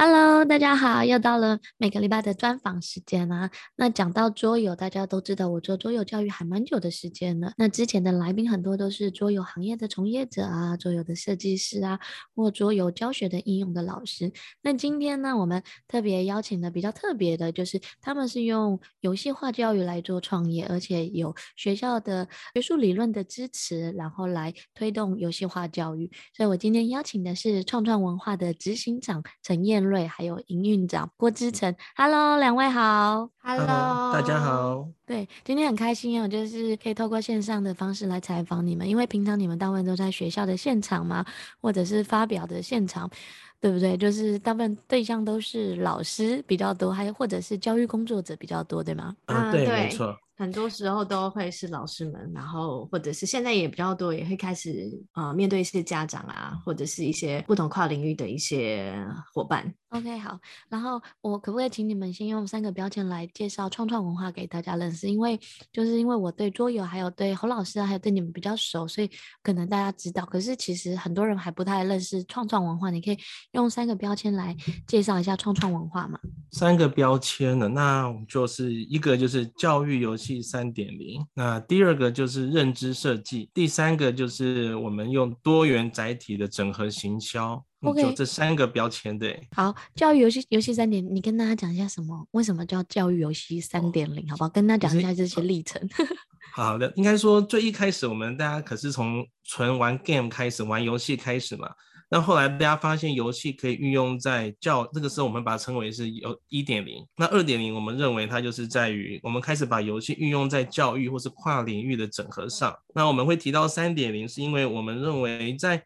Hello，大家好，又到了每个礼拜的专访时间啊。那讲到桌游，大家都知道我做桌游教育还蛮久的时间了。那之前的来宾很多都是桌游行业的从业者啊，桌游的设计师啊，或桌游教学的应用的老师。那今天呢，我们特别邀请的比较特别的，就是他们是用游戏化教育来做创业，而且有学校的学术理论的支持，然后来推动游戏化教育。所以我今天邀请的是创创文化的执行长陈彦瑞，还有营运长郭之成，Hello，两位好，Hello，大家好。对，今天很开心哦，就是可以透过线上的方式来采访你们，因为平常你们大部分都在学校的现场嘛，或者是发表的现场，对不对？就是大部分对象都是老师比较多，还有或者是教育工作者比较多，对吗？啊，对，没错。很多时候都会是老师们，然后或者是现在也比较多，也会开始啊、呃、面对一些家长啊，或者是一些不同跨领域的一些伙伴。OK，好，然后我可不可以请你们先用三个标签来介绍创创文化给大家认识？因为就是因为我对桌游还有对侯老师还有对你们比较熟，所以可能大家知道。可是其实很多人还不太认识创创文化，你可以用三个标签来介绍一下创创文化嘛？三个标签呢？那就是一个就是教育游戏。三点零，那第二个就是认知设计，第三个就是我们用多元载体的整合行销。OK，就这三个标签对。好，教育游戏游戏三点，你跟大家讲一下什么？为什么叫教育游戏三点零？好不好？跟大家讲一下这些历程。好的，应该说最一开始我们大家可是从纯玩 game 开始，玩游戏开始嘛。那后来大家发现游戏可以运用在教，这个时候我们把它称为是有一点零。那二点零，我们认为它就是在于我们开始把游戏运用在教育或是跨领域的整合上。那我们会提到三点零，是因为我们认为在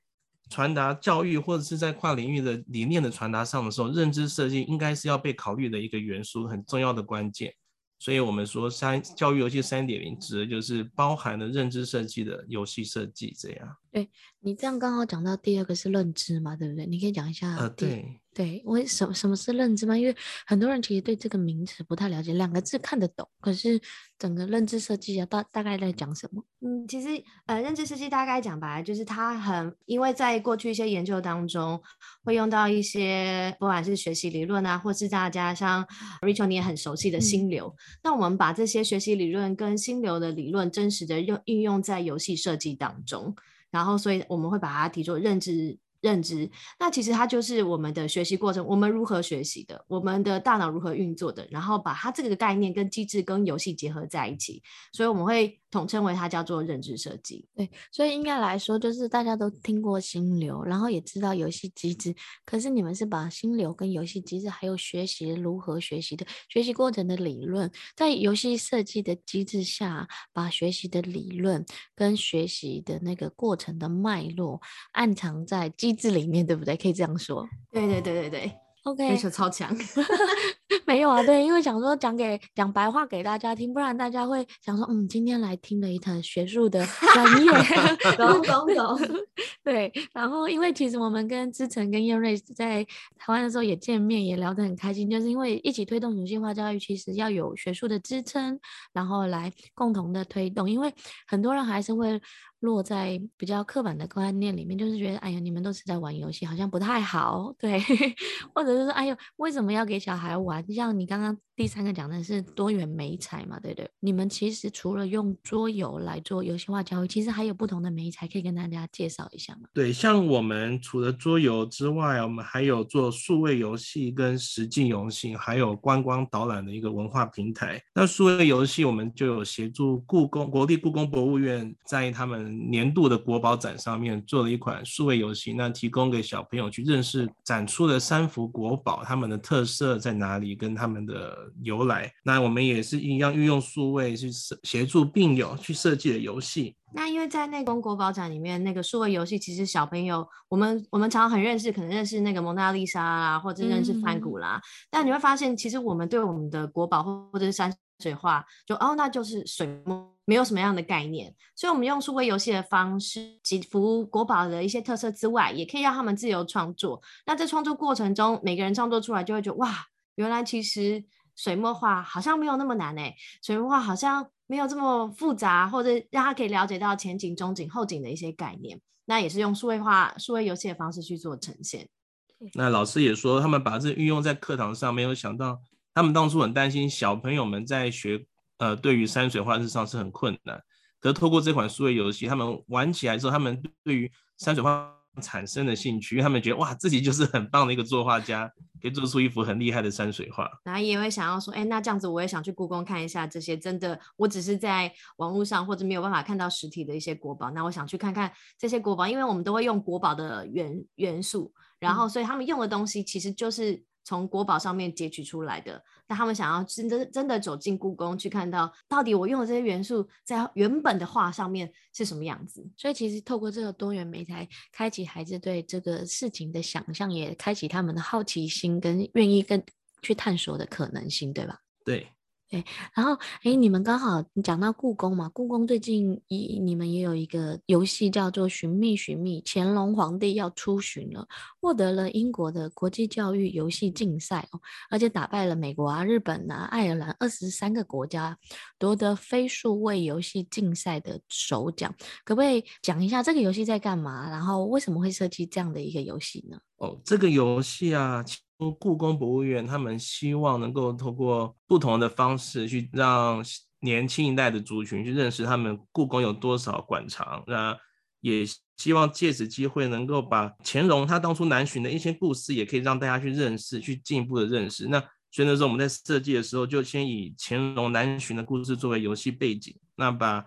传达教育或者是在跨领域的理念的传达上的时候，认知设计应该是要被考虑的一个元素，很重要的关键。所以我们说三教育游戏三点零，指的就是包含了认知设计的游戏设计这样。对，你这样刚好讲到第二个是认知嘛，对不对？你可以讲一下。呃，对。对，为什么什么是认知嘛？因为很多人其实对这个名词不太了解，两个字看得懂，可是整个认知设计啊，大大概在讲什么？嗯，其实呃，认知设计大概讲白了就是它很，因为在过去一些研究当中会用到一些不管是学习理论啊，或是大家像 Rachel 你也很熟悉的心流，嗯、那我们把这些学习理论跟心流的理论真实的用运用在游戏设计当中，然后所以我们会把它提做认知。认知，那其实它就是我们的学习过程，我们如何学习的，我们的大脑如何运作的，然后把它这个概念跟机制跟游戏结合在一起，所以我们会。统称为它叫做认知设计，对，所以应该来说就是大家都听过心流，然后也知道游戏机制，可是你们是把心流跟游戏机制，还有学习如何学习的学习过程的理论，在游戏设计的机制下，把学习的理论跟学习的那个过程的脉络暗藏在机制里面，对不对？可以这样说。对对对对对。OK，超强，没有啊，对，因为想说讲给讲白话给大家听，不然大家会想说，嗯，今天来听了一堂学术的 专业，懂 懂懂，对，然后因为其实我们跟之成跟叶瑞在台湾的时候也见面，也聊得很开心，就是因为一起推动女性化教育，其实要有学术的支撑，然后来共同的推动，因为很多人还是会。落在比较刻板的观念里面，就是觉得，哎呀，你们都是在玩游戏，好像不太好，对，或者是说，哎呦，为什么要给小孩玩？像你刚刚。第三个讲的是多元媒材嘛，对不对？你们其实除了用桌游来做游戏化教育，其实还有不同的媒材可以跟大家介绍一下吗？对，像我们除了桌游之外，我们还有做数位游戏跟实际游戏，还有观光导览的一个文化平台。那数位游戏我们就有协助故宫、国立故宫博物院在他们年度的国宝展上面做了一款数位游戏，那提供给小朋友去认识展出的三幅国宝，他们的特色在哪里，跟他们的。由来，那我们也是一样运用数位去协助病友去设计的游戏。那因为在那个国宝展里面，那个数位游戏其实小朋友，我们我们常常很认识，可能认识那个蒙娜丽莎啦，或者认识梵谷啦。嗯、但你会发现，其实我们对我们的国宝或者是山水画，就哦，那就是水墨，没有什么样的概念。所以，我们用数位游戏的方式，几幅国宝的一些特色之外，也可以让他们自由创作。那在创作过程中，每个人创作出来就会觉得哇，原来其实。水墨画好像没有那么难诶，水墨画好像没有这么复杂，或者让他可以了解到前景、中景、后景的一些概念。那也是用数位化、数位游戏的方式去做呈现。那老师也说，他们把这运用在课堂上，没有想到他们当初很担心小朋友们在学，呃，对于山水画日上是很困难。可是透过这款数位游戏，他们玩起来之后，他们对于山水画产生了兴趣，因为他们觉得哇，自己就是很棒的一个作画家，可以做出一幅很厉害的山水画。然后也会想要说，哎，那这样子我也想去故宫看一下这些真的，我只是在网络上或者没有办法看到实体的一些国宝，那我想去看看这些国宝，因为我们都会用国宝的元元素，然后所以他们用的东西其实就是从国宝上面截取出来的。那他们想要真真真的走进故宫去看到，到底我用的这些元素在原本的画上面是什么样子？所以其实透过这个多元媒材，开启孩子对这个事情的想象，也开启他们的好奇心跟愿意跟去探索的可能性，对吧？对。对，然后哎，你们刚好讲到故宫嘛，故宫最近一你们也有一个游戏叫做《寻觅寻觅》，乾隆皇帝要出巡了，获得了英国的国际教育游戏竞赛哦，而且打败了美国啊、日本啊、爱尔兰二十三个国家，夺得非数位游戏竞赛的首奖。可不可以讲一下这个游戏在干嘛？然后为什么会设计这样的一个游戏呢？哦，这个游戏啊。故宫博物院他们希望能够透过不同的方式去让年轻一代的族群去认识他们故宫有多少馆藏，那也希望借此机会能够把乾隆他当初南巡的一些故事，也可以让大家去认识，去进一步的认识。那所以那时候我们在设计的时候，就先以乾隆南巡的故事作为游戏背景，那把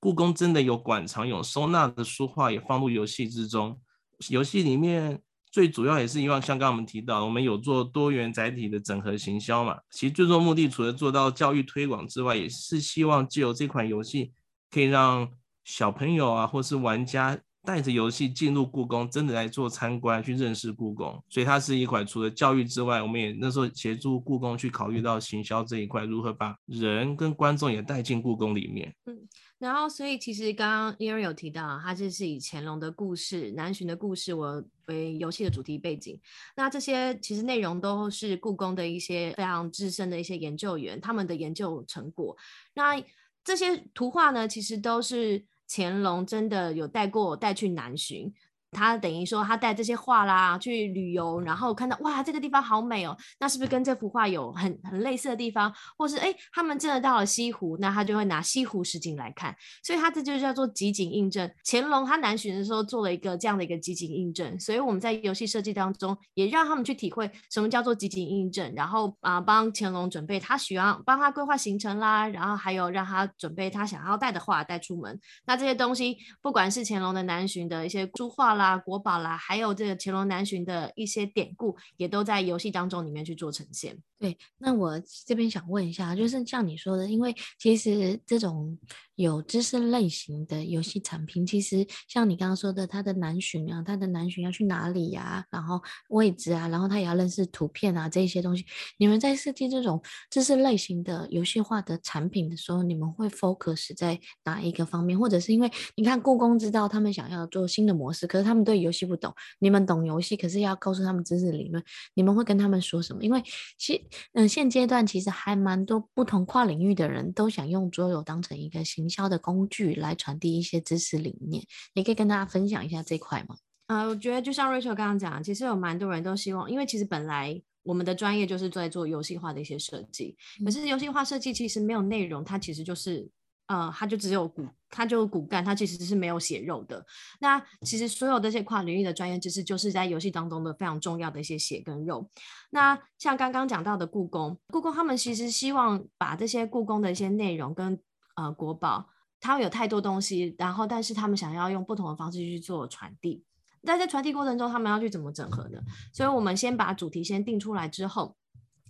故宫真的有馆藏有收纳的书画也放入游戏之中，游戏里面。最主要也是因为像刚刚我们提到，我们有做多元载体的整合行销嘛。其实最终目的除了做到教育推广之外，也是希望借由这款游戏，可以让小朋友啊，或是玩家带着游戏进入故宫，真的来做参观，去认识故宫。所以它是一款除了教育之外，我们也那时候协助故宫去考虑到行销这一块，如何把人跟观众也带进故宫里面。嗯。然后，所以其实刚刚 Erin 有提到，它就是以乾隆的故事、南巡的故事为为游戏的主题背景。那这些其实内容都是故宫的一些非常资深的一些研究员他们的研究成果。那这些图画呢，其实都是乾隆真的有带过我带去南巡。他等于说，他带这些画啦去旅游，然后看到哇，这个地方好美哦，那是不是跟这幅画有很很类似的地方？或是哎，他们真的到了西湖，那他就会拿西湖实景来看，所以他这就叫做集景印证。乾隆他南巡的时候做了一个这样的一个集景印证，所以我们在游戏设计当中也让他们去体会什么叫做集景印证，然后啊帮乾隆准备他需要帮他规划行程啦，然后还有让他准备他想要带的画带出门。那这些东西不管是乾隆的南巡的一些书画啦。啊，国宝啦，还有这个乾隆南巡的一些典故，也都在游戏当中里面去做呈现。对，那我这边想问一下，就是像你说的，因为其实这种有知识类型的游戏产品，其实像你刚刚说的，它的南巡啊，它的南巡要去哪里呀、然后位置啊，然后他也要认识图片啊，这些东西，你们在设计这种知识类型的游戏化的产品的时候，你们会 focus 在哪一个方面？或者是因为你看故宫知道他们想要做新的模式，可是他们对游戏不懂，你们懂游戏，可是要告诉他们知识理论，你们会跟他们说什么？因为其嗯，现阶段其实还蛮多不同跨领域的人都想用桌游当成一个新行销的工具来传递一些知识理念。你可以跟大家分享一下这块吗？呃，我觉得就像 Rachel 刚刚讲，其实有蛮多人都希望，因为其实本来我们的专业就是在做游戏化的一些设计，可是游戏化设计其实没有内容，它其实就是。呃，它就只有骨，它就骨干，它其实是没有血肉的。那其实所有这些跨领域的专业知识，就是在游戏当中的非常重要的一些血跟肉。那像刚刚讲到的故宫，故宫他们其实希望把这些故宫的一些内容跟呃国宝，他们有太多东西，然后但是他们想要用不同的方式去做传递。那在传递过程中，他们要去怎么整合呢？所以我们先把主题先定出来之后。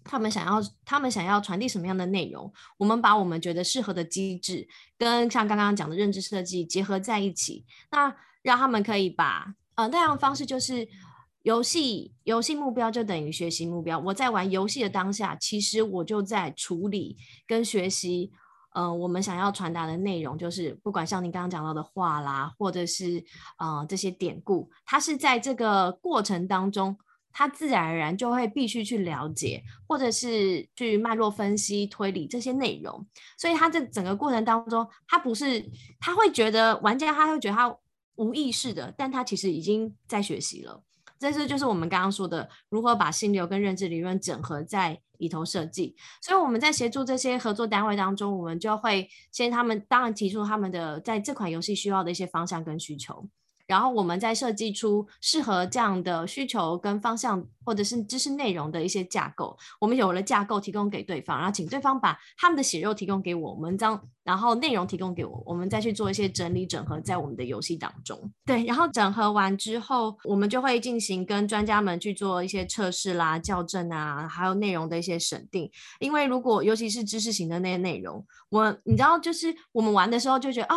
他们想要，他们想要传递什么样的内容？我们把我们觉得适合的机制，跟像刚刚讲的认知设计结合在一起，那让他们可以把呃那样的方式，就是游戏游戏目标就等于学习目标。我在玩游戏的当下，其实我就在处理跟学习，呃，我们想要传达的内容，就是不管像你刚刚讲到的话啦，或者是呃这些典故，它是在这个过程当中。他自然而然就会必须去了解，或者是去脉络分析、推理这些内容。所以他这整个过程当中，他不是他会觉得玩家他会觉得他无意识的，但他其实已经在学习了。这是就是我们刚刚说的如何把心流跟认知理论整合在里头设计。所以我们在协助这些合作单位当中，我们就会先他们当然提出他们的在这款游戏需要的一些方向跟需求。然后我们再设计出适合这样的需求跟方向，或者是知识内容的一些架构。我们有了架构提供给对方，然后请对方把他们的血肉提供给我们，这样然后内容提供给我，我们再去做一些整理整合在我们的游戏当中。对，然后整合完之后，我们就会进行跟专家们去做一些测试啦、校正啊，还有内容的一些审定。因为如果尤其是知识型的那些内容，我你知道，就是我们玩的时候就觉得啊。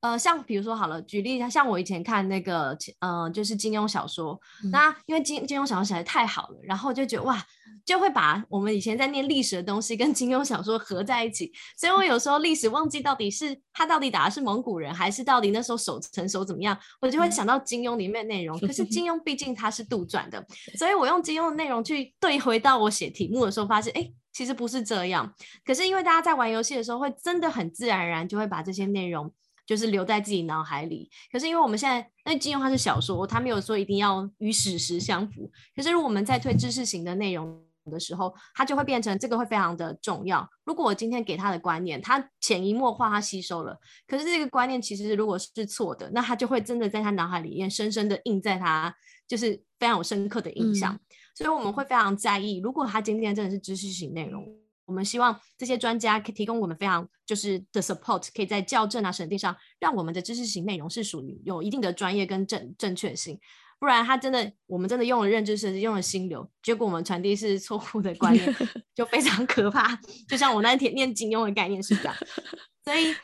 呃，像比如说好了，举例一下像我以前看那个，呃，就是金庸小说，嗯、那因为金金庸小说写得太好了，然后就觉得哇，就会把我们以前在念历史的东西跟金庸小说合在一起，所以我有时候历史忘记到底是他到底打的是蒙古人，还是到底那时候守城守怎么样，我就会想到金庸里面的内容。嗯、可是金庸毕竟他是杜撰的，所以我用金庸的内容去对回到我写题目的时候，发现哎，其实不是这样。可是因为大家在玩游戏的时候，会真的很自然而然就会把这些内容。就是留在自己脑海里，可是因为我们现在，那金庸他是小说，他没有说一定要与史实相符。可是如果我们在推知识型的内容的时候，它就会变成这个会非常的重要。如果我今天给他的观念，他潜移默化他吸收了，可是这个观念其实如果是错的，那他就会真的在他脑海里面深深的印在他，就是非常有深刻的印象。嗯、所以我们会非常在意，如果他今天真的是知识型内容。我们希望这些专家可以提供我们非常就是的 support，可以在校正啊、审定上，让我们的知识型内容是属于有一定的专业跟正正确性。不然，他真的我们真的用了认知设计，用了心流，结果我们传递是错误的观念，就非常可怕。就像我那天念金庸的概念是这样。所以，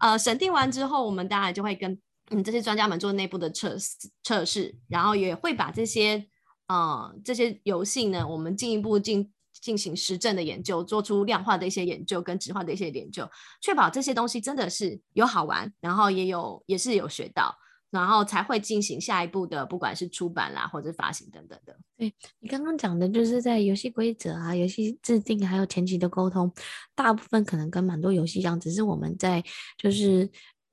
呃，审定完之后，我们当然就会跟嗯这些专家们做内部的测试测试，然后也会把这些呃这些游戏呢，我们进一步进。进行实证的研究，做出量化的一些研究跟质化的一些研究，确保这些东西真的是有好玩，然后也有也是有学到，然后才会进行下一步的，不管是出版啦或者发行等等的。对，你刚刚讲的就是在游戏规则啊、游戏制定还有前期的沟通，大部分可能跟蛮多游戏一样，只是我们在就是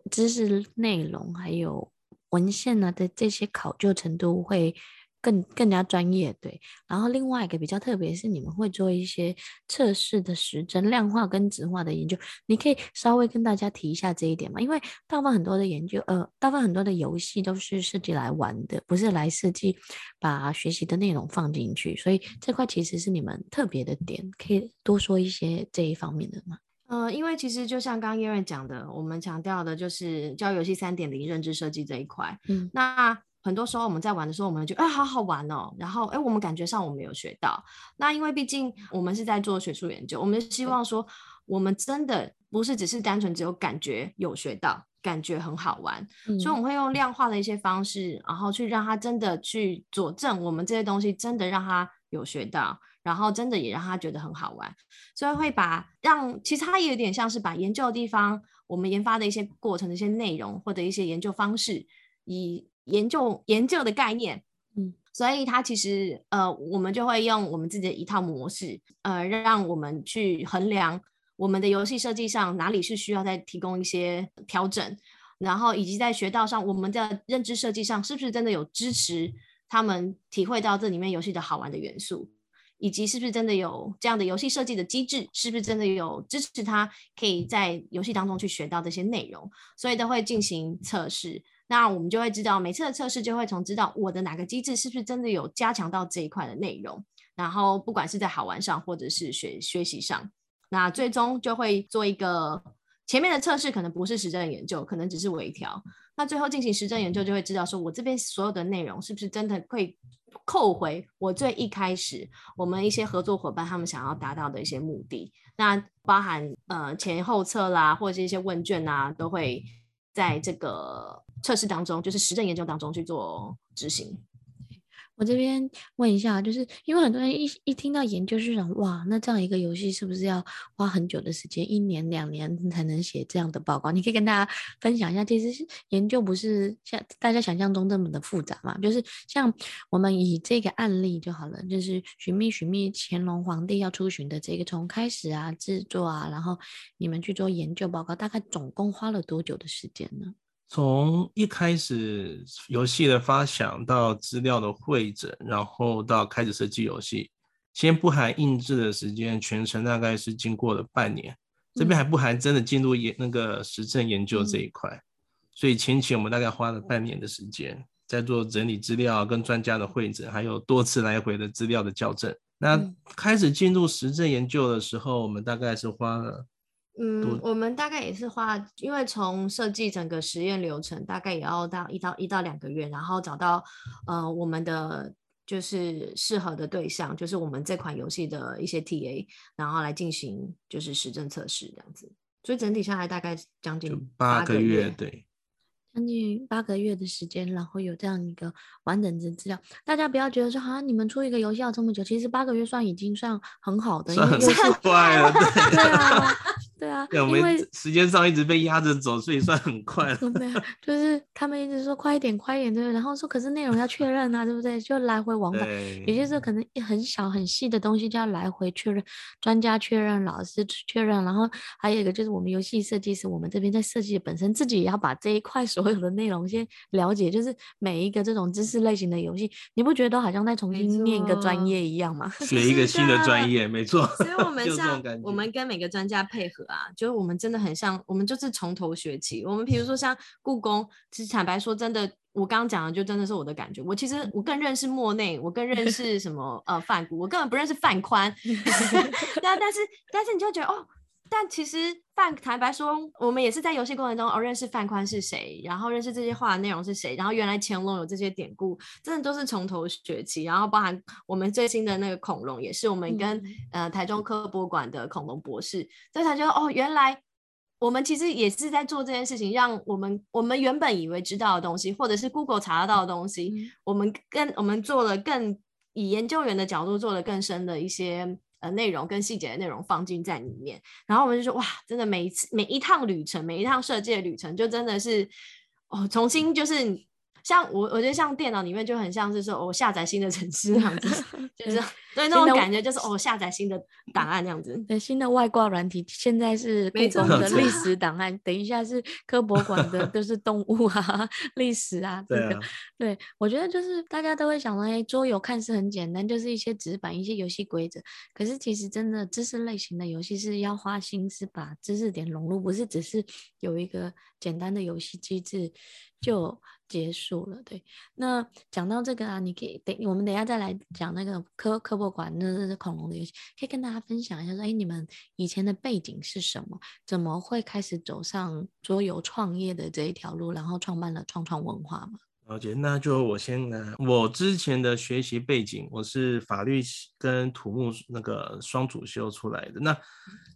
知识内容还有文献啊的这些考究程度会。更更加专业，对。然后另外一个比较特别是，你们会做一些测试的实证、量化跟质化的研究。你可以稍微跟大家提一下这一点嘛？因为大部分很多的研究，呃，大部分很多的游戏都是设计来玩的，不是来设计把学习的内容放进去。所以这块其实是你们特别的点，可以多说一些这一方面的吗？呃，因为其实就像刚刚 Erin 讲的，我们强调的就是教育游戏三点零认知设计这一块。嗯，那。很多时候我们在玩的时候，我们就哎，好好玩哦，然后哎，我们感觉上我们有学到。那因为毕竟我们是在做学术研究，我们希望说我们真的不是只是单纯只有感觉有学到，感觉很好玩，嗯、所以我们会用量化的一些方式，然后去让他真的去佐证我们这些东西真的让他有学到，然后真的也让他觉得很好玩。所以会把让其实它也有点像是把研究的地方，我们研发的一些过程的一些内容或者一些研究方式以。研究研究的概念，嗯，所以它其实呃，我们就会用我们自己的一套模式，呃，让我们去衡量我们的游戏设计上哪里是需要再提供一些调整，然后以及在学到上，我们的认知设计上是不是真的有支持他们体会到这里面游戏的好玩的元素，以及是不是真的有这样的游戏设计的机制，是不是真的有支持他可以在游戏当中去学到这些内容，所以都会进行测试。那我们就会知道，每次的测试就会从知道我的哪个机制是不是真的有加强到这一块的内容，然后不管是在好玩上或者是学学习上，那最终就会做一个前面的测试，可能不是实证研究，可能只是微调。那最后进行实证研究，就会知道说我这边所有的内容是不是真的会扣回我最一开始我们一些合作伙伴他们想要达到的一些目的。那包含呃前后测啦，或者是一些问卷啊，都会在这个。测试当中，就是实证研究当中去做执行。我这边问一下，就是因为很多人一一听到研究，就想哇，那这样一个游戏是不是要花很久的时间，一年两年 才能写这样的报告？你可以跟大家分享一下，其实研究不是像大家想象中这么的复杂嘛？就是像我们以这个案例就好了，就是寻觅寻觅乾隆皇帝要出巡的这个，从开始啊制作啊，然后你们去做研究报告，大概总共花了多久的时间呢？从一开始游戏的发想到资料的会诊，然后到开始设计游戏，先不含印制的时间，全程大概是经过了半年。这边还不含真的进入研那个实证研究这一块，嗯、所以前期我们大概花了半年的时间在做整理资料、跟专家的会诊，还有多次来回的资料的校正。那开始进入实证研究的时候，我们大概是花了。嗯，我们大概也是花，因为从设计整个实验流程，大概也要到一到一到两个月，然后找到呃我们的就是适合的对象，就是我们这款游戏的一些 TA，然后来进行就是实证测试这样子，所以整体下来大概将近八个月，个月对。将近八个月的时间，然后有这样一个完整的资料，大家不要觉得说啊，你们出一个游戏要这么久，其实八个月算已经算很好的，算很快了，对，对啊，因为时间上一直被压着走，所以算很快 了。对，就是他们一直说快一点，快一点，对不对？然后说可是内容要确 认啊，对不对？就来回往返，有些时候可能很小很细的东西就要来回确认，专家确认，老师确认，然后还有一个就是我们游戏设计师，我们这边在设计本身自己也要把这一块 所有的内容先了解，就是每一个这种知识类型的游戏，你不觉得都好像在重新念一个专业一样吗？学一个新的专业，没错。所以我们像我们跟每个专家配合啊，就是我们真的很像，我们就是从头学起。我们比如说像故宫，其实坦白说，真的，我刚刚讲的就真的是我的感觉。我其实我更认识莫内，我更认识什么呃范谷，我根本不认识范宽。对啊，但是但是你就觉得哦。但其实范坦白说，我们也是在游戏过程中哦认识范宽是谁，然后认识这些画的内容是谁，然后原来乾隆有这些典故，真的都是从头学起。然后包含我们最新的那个恐龙，也是我们跟、嗯、呃台中科博馆的恐龙博士，所以他就说哦，原来我们其实也是在做这件事情，让我们我们原本以为知道的东西，或者是 Google 查得到的东西，嗯、我们跟我们做了更以研究员的角度做了更深的一些。呃，内容跟细节的内容放进在里面，然后我们就说哇，真的每一次每一趟旅程，每一趟设计的旅程，就真的是哦，重新就是。像我，我觉得像电脑里面就很像是说，我、哦、下载新的程式这样子，就是对那种感觉，就是我、哦、下载新的档案这样子。对，新的外挂软体，现在是故宫的历史档案，等一下是科博馆的，都是动物啊、历史啊。对啊，对，我觉得就是大家都会想到，哎，桌游看似很简单，就是一些纸板、一些游戏规则，可是其实真的知识类型的游戏是要花心思把知识点融入，不是只是有一个简单的游戏机制就。结束了，对。那讲到这个啊，你可以等我们等一下再来讲那个科科博馆那是恐龙的游戏，可以跟大家分享一下说，哎，你们以前的背景是什么？怎么会开始走上桌游创业的这一条路，然后创办了创创文化嘛？了解，那就我先来。我之前的学习背景，我是法律跟土木那个双主修出来的。那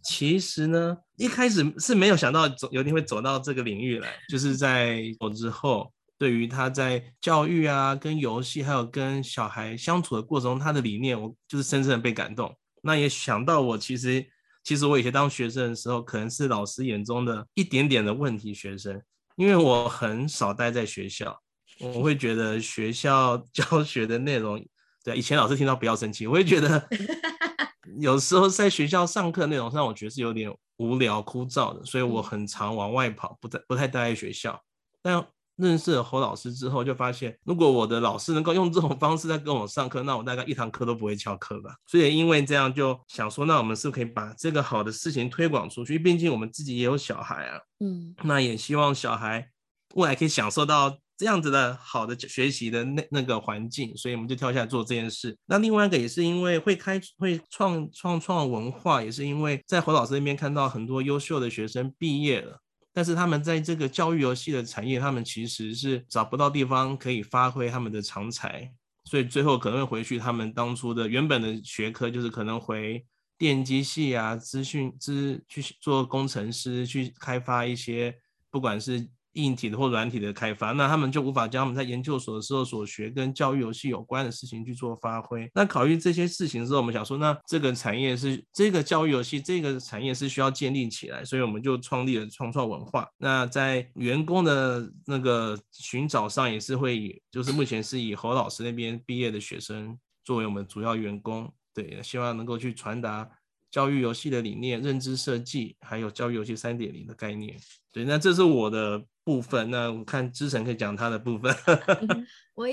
其实呢，一开始是没有想到走有一天会走到这个领域来，就是在我之后。对于他在教育啊、跟游戏还有跟小孩相处的过程中，他的理念，我就是深深的被感动。那也想到我其实，其实我以前当学生的时候，可能是老师眼中的一点点的问题学生，因为我很少待在学校，我会觉得学校 教学的内容，对，以前老师听到不要生气，我会觉得 有时候在学校上课内容上，我觉得是有点无聊枯燥的，所以我很常往外跑，不太不太待在学校，但。认识了侯老师之后，就发现如果我的老师能够用这种方式在跟我上课，那我大概一堂课都不会翘课吧。所以因为这样，就想说，那我们是不是可以把这个好的事情推广出去？毕竟我们自己也有小孩啊，嗯，那也希望小孩未来可以享受到这样子的好的学习的那那个环境。所以我们就跳下来做这件事。那另外一个也是因为会开会创创创文化，也是因为在侯老师那边看到很多优秀的学生毕业了。但是他们在这个教育游戏的产业，他们其实是找不到地方可以发挥他们的长才，所以最后可能会回去他们当初的原本的学科，就是可能回电机系啊、资讯资去做工程师，去开发一些不管是。硬体的或软体的开发，那他们就无法将他们在研究所的时候所学跟教育游戏有关的事情去做发挥。那考虑这些事情之后，我们想说，那这个产业是这个教育游戏这个产业是需要建立起来，所以我们就创立了创创文化。那在员工的那个寻找上，也是会以就是目前是以侯老师那边毕业的学生作为我们主要员工，对，希望能够去传达教育游戏的理念、认知设计，还有教育游戏三点零的概念。对，那这是我的部分。那我看之晨可以讲他的部分。我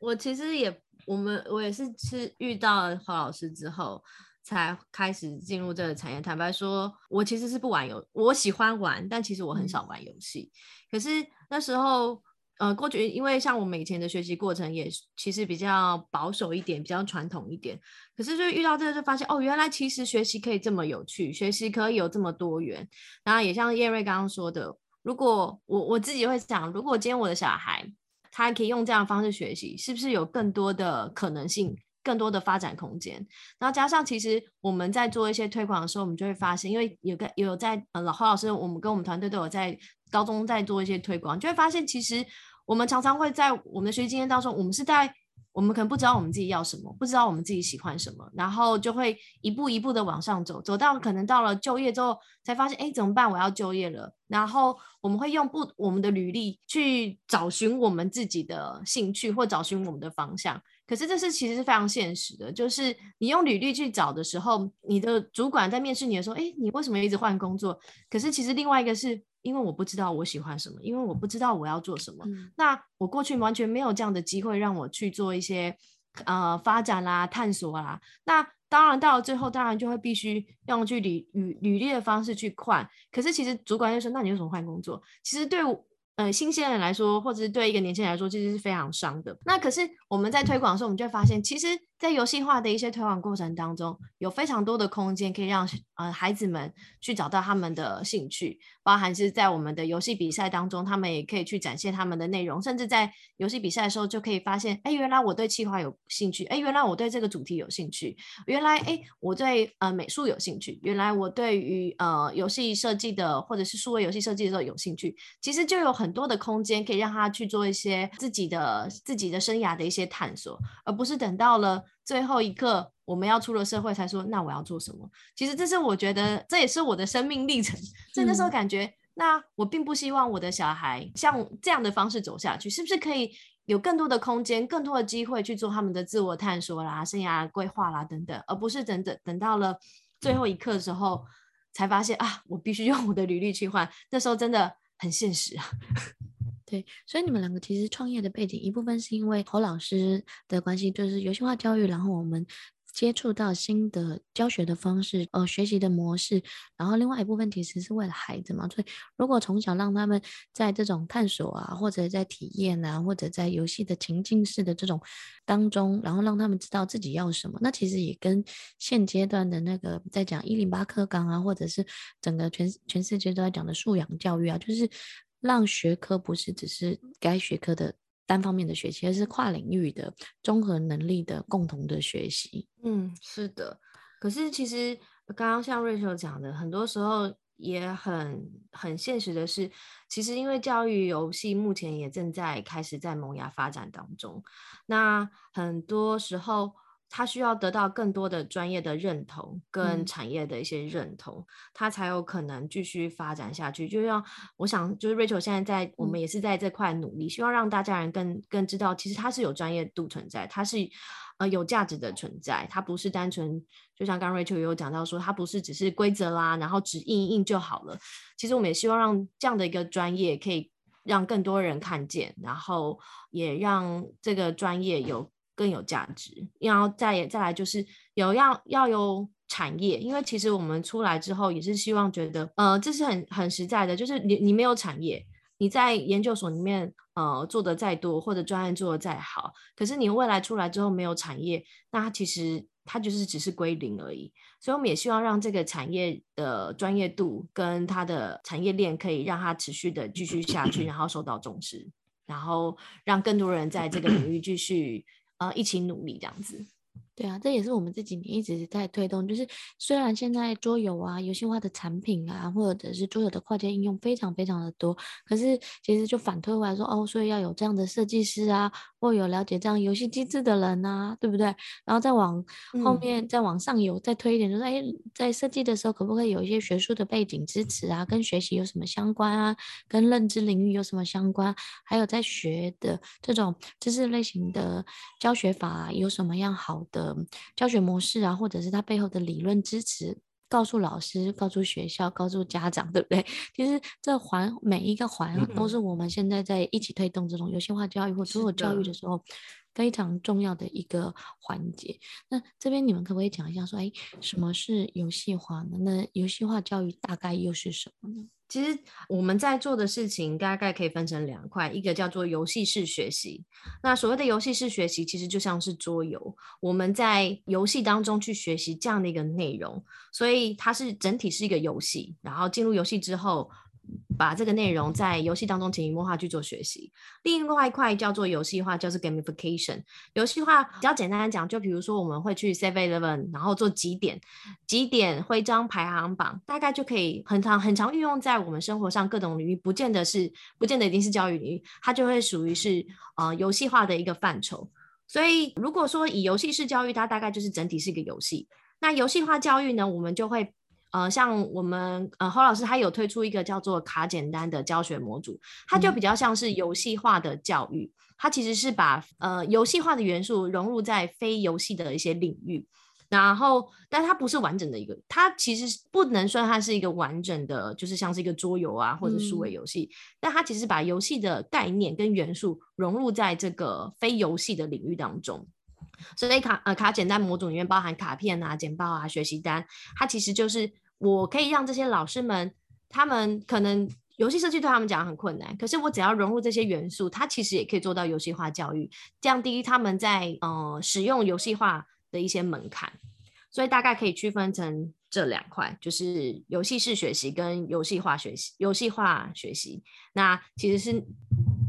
我其实也，我们我也是是遇到了侯老师之后，才开始进入这个产业。坦白说，我其实是不玩游，我喜欢玩，但其实我很少玩游戏。嗯、可是那时候。呃，过去因为像我们以前的学习过程也其实比较保守一点，比较传统一点。可是就遇到这个，就发现哦，原来其实学习可以这么有趣，学习可以有这么多元。然后也像叶瑞刚刚说的，如果我我自己会想，如果今天我的小孩他可以用这样的方式学习，是不是有更多的可能性，更多的发展空间？然后加上其实我们在做一些推广的时候，我们就会发现，因为有个有在呃老何老师，我们跟我们团队都有在。高中在做一些推广，就会发现其实我们常常会在我们的学习经验当中，我们是在我们可能不知道我们自己要什么，不知道我们自己喜欢什么，然后就会一步一步的往上走，走到可能到了就业之后，才发现哎，怎么办？我要就业了。然后我们会用不我们的履历去找寻我们自己的兴趣，或找寻我们的方向。可是这是其实是非常现实的，就是你用履历去找的时候，你的主管在面试你的时候，哎，你为什么一直换工作？可是其实另外一个是。因为我不知道我喜欢什么，因为我不知道我要做什么。嗯、那我过去完全没有这样的机会让我去做一些呃发展啦、探索啦。那当然到了最后，当然就会必须用去履履履历的方式去换。可是其实主管就说：“那你为什么换工作？”其实对。呃，新鲜人来说，或者是对一个年轻人来说，其实是非常伤的。那可是我们在推广的时候，我们就会发现，其实，在游戏化的一些推广过程当中，有非常多的空间可以让呃孩子们去找到他们的兴趣，包含是在我们的游戏比赛当中，他们也可以去展现他们的内容，甚至在游戏比赛的时候就可以发现，哎，原来我对企划有兴趣，哎，原来我对这个主题有兴趣，原来哎我对呃美术有兴趣，原来我对于呃游戏设计的或者是数位游戏设计的时候有兴趣，其实就有很。很多的空间可以让他去做一些自己的自己的生涯的一些探索，而不是等到了最后一刻我们要出了社会才说，那我要做什么？其实这是我觉得这也是我的生命历程。所以那时候感觉，嗯、那我并不希望我的小孩像这样的方式走下去，是不是可以有更多的空间、更多的机会去做他们的自我探索啦、生涯规划啦等等，而不是等等等到了最后一刻的时候才发现啊，我必须用我的履历去换。那时候真的。很现实啊，对，所以你们两个其实创业的背景一部分是因为侯老师的关系，就是游戏化教育，然后我们接触到新的教学的方式，呃，学习的模式，然后另外一部分其实是为了孩子嘛，所以如果从小让他们在这种探索啊，或者在体验啊，或者在游戏的情境式的这种当中，然后让他们知道自己要什么，那其实也跟现阶段的那个在讲一零八课纲啊，或者是整个全全世界都在讲的素养教育啊，就是让学科不是只是该学科的。单方面的学习，而是跨领域的综合能力的共同的学习。嗯，是的。可是其实刚刚像 Rachel 讲的，很多时候也很很现实的是，其实因为教育游戏目前也正在开始在萌芽发展当中，那很多时候。他需要得到更多的专业的认同跟产业的一些认同，嗯、他才有可能继续发展下去。就像我想，就是 Rachel 现在在，我们也是在这块努力，嗯、希望让大家人更更知道，其实它是有专业度存在，它是呃有价值的存在，它不是单纯就像刚刚 Rachel 也有讲到说，它不是只是规则啦，然后只印一印就好了。其实我们也希望让这样的一个专业可以让更多人看见，然后也让这个专业有。更有价值，然后再也再来就是有要要有产业，因为其实我们出来之后也是希望觉得，呃，这是很很实在的，就是你你没有产业，你在研究所里面呃做的再多或者专案做的再好，可是你未来出来之后没有产业，那它其实它就是只是归零而已。所以我们也希望让这个产业的专业度跟它的产业链可以让它持续的继续下去，然后受到重视，然后让更多人在这个领域继续。啊，一起努力这样子。对啊，这也是我们这几年一直在推动。就是虽然现在桌游啊、游戏化的产品啊，或者是桌游的跨界应用非常非常的多，可是其实就反推回来说，哦，所以要有这样的设计师啊，或有了解这样游戏机制的人啊，对不对？然后再往后面、嗯、再往上游再推一点，就是哎，在设计的时候可不可以有一些学术的背景支持啊？跟学习有什么相关啊？跟认知领域有什么相关？还有在学的这种知识类型的教学法、啊、有什么样好的？教学模式啊，或者是它背后的理论支持告诉老师、告诉学校、告诉家长，对不对？其实这环每一个环都是我们现在在一起推动这种游戏化教育或自我教育的时候非常重要的一个环节。那这边你们可不可以讲一下，说，哎，什么是游戏化呢？那游戏化教育大概又是什么呢？其实我们在做的事情大概可以分成两块，一个叫做游戏式学习。那所谓的游戏式学习，其实就像是桌游，我们在游戏当中去学习这样的一个内容，所以它是整体是一个游戏。然后进入游戏之后，把这个内容在游戏当中潜移默化去做学习。另外一块叫做游戏化，就是 gamification。游戏化比较简单讲，就比如说我们会去 Seven Eleven，然后做几点、几点徽章排行榜，大概就可以很常很常运用在我们生活上各种领域，不见得是不见得一定是教育领域，它就会属于是呃游戏化的一个范畴。所以如果说以游戏式教育，它大概就是整体是一个游戏。那游戏化教育呢，我们就会。呃，像我们呃侯老师他有推出一个叫做卡简单的教学模组，它就比较像是游戏化的教育，它其实是把呃游戏化的元素融入在非游戏的一些领域，然后但它不是完整的一个，它其实不能算它是一个完整的，就是像是一个桌游啊或者数位游戏，嗯、但它其实把游戏的概念跟元素融入在这个非游戏的领域当中。所以卡呃卡简单模组里面包含卡片啊、简报啊、学习单，它其实就是。我可以让这些老师们，他们可能游戏设计对他们讲很困难，可是我只要融入这些元素，它其实也可以做到游戏化教育，降低他们在呃使用游戏化的一些门槛。所以大概可以区分成这两块，就是游戏式学习跟游戏化学习。游戏化学习，那其实是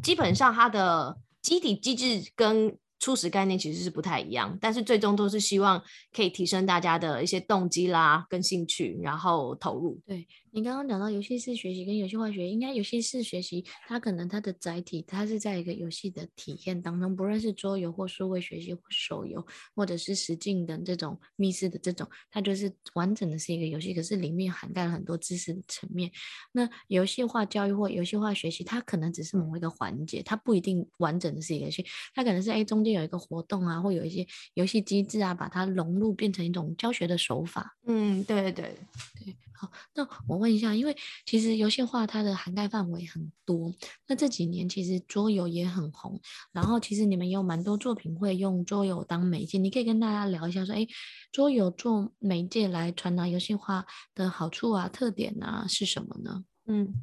基本上它的基体机制跟。初始概念其实是不太一样，但是最终都是希望可以提升大家的一些动机啦、跟兴趣，然后投入。对。你刚刚讲到游戏式学习跟游戏化学习，应该游戏式学习它可能它的载体，它是在一个游戏的体验当中，不论是桌游或数位学习或手游，或者是实境的这种密室的这种，它就是完整的是一个游戏，可是里面涵盖了很多知识的层面。那游戏化教育或游戏化学习，它可能只是某一个环节，它不一定完整的是一个游戏，它可能是哎中间有一个活动啊，或有一些游戏机制啊，把它融入变成一种教学的手法。嗯，对对对对。好，那我问一下，因为其实游戏化它的涵盖范围很多，那这几年其实桌游也很红，然后其实你们有蛮多作品会用桌游当媒介，你可以跟大家聊一下说，哎，桌游做媒介来传达游戏化的好处啊、特点啊是什么呢？嗯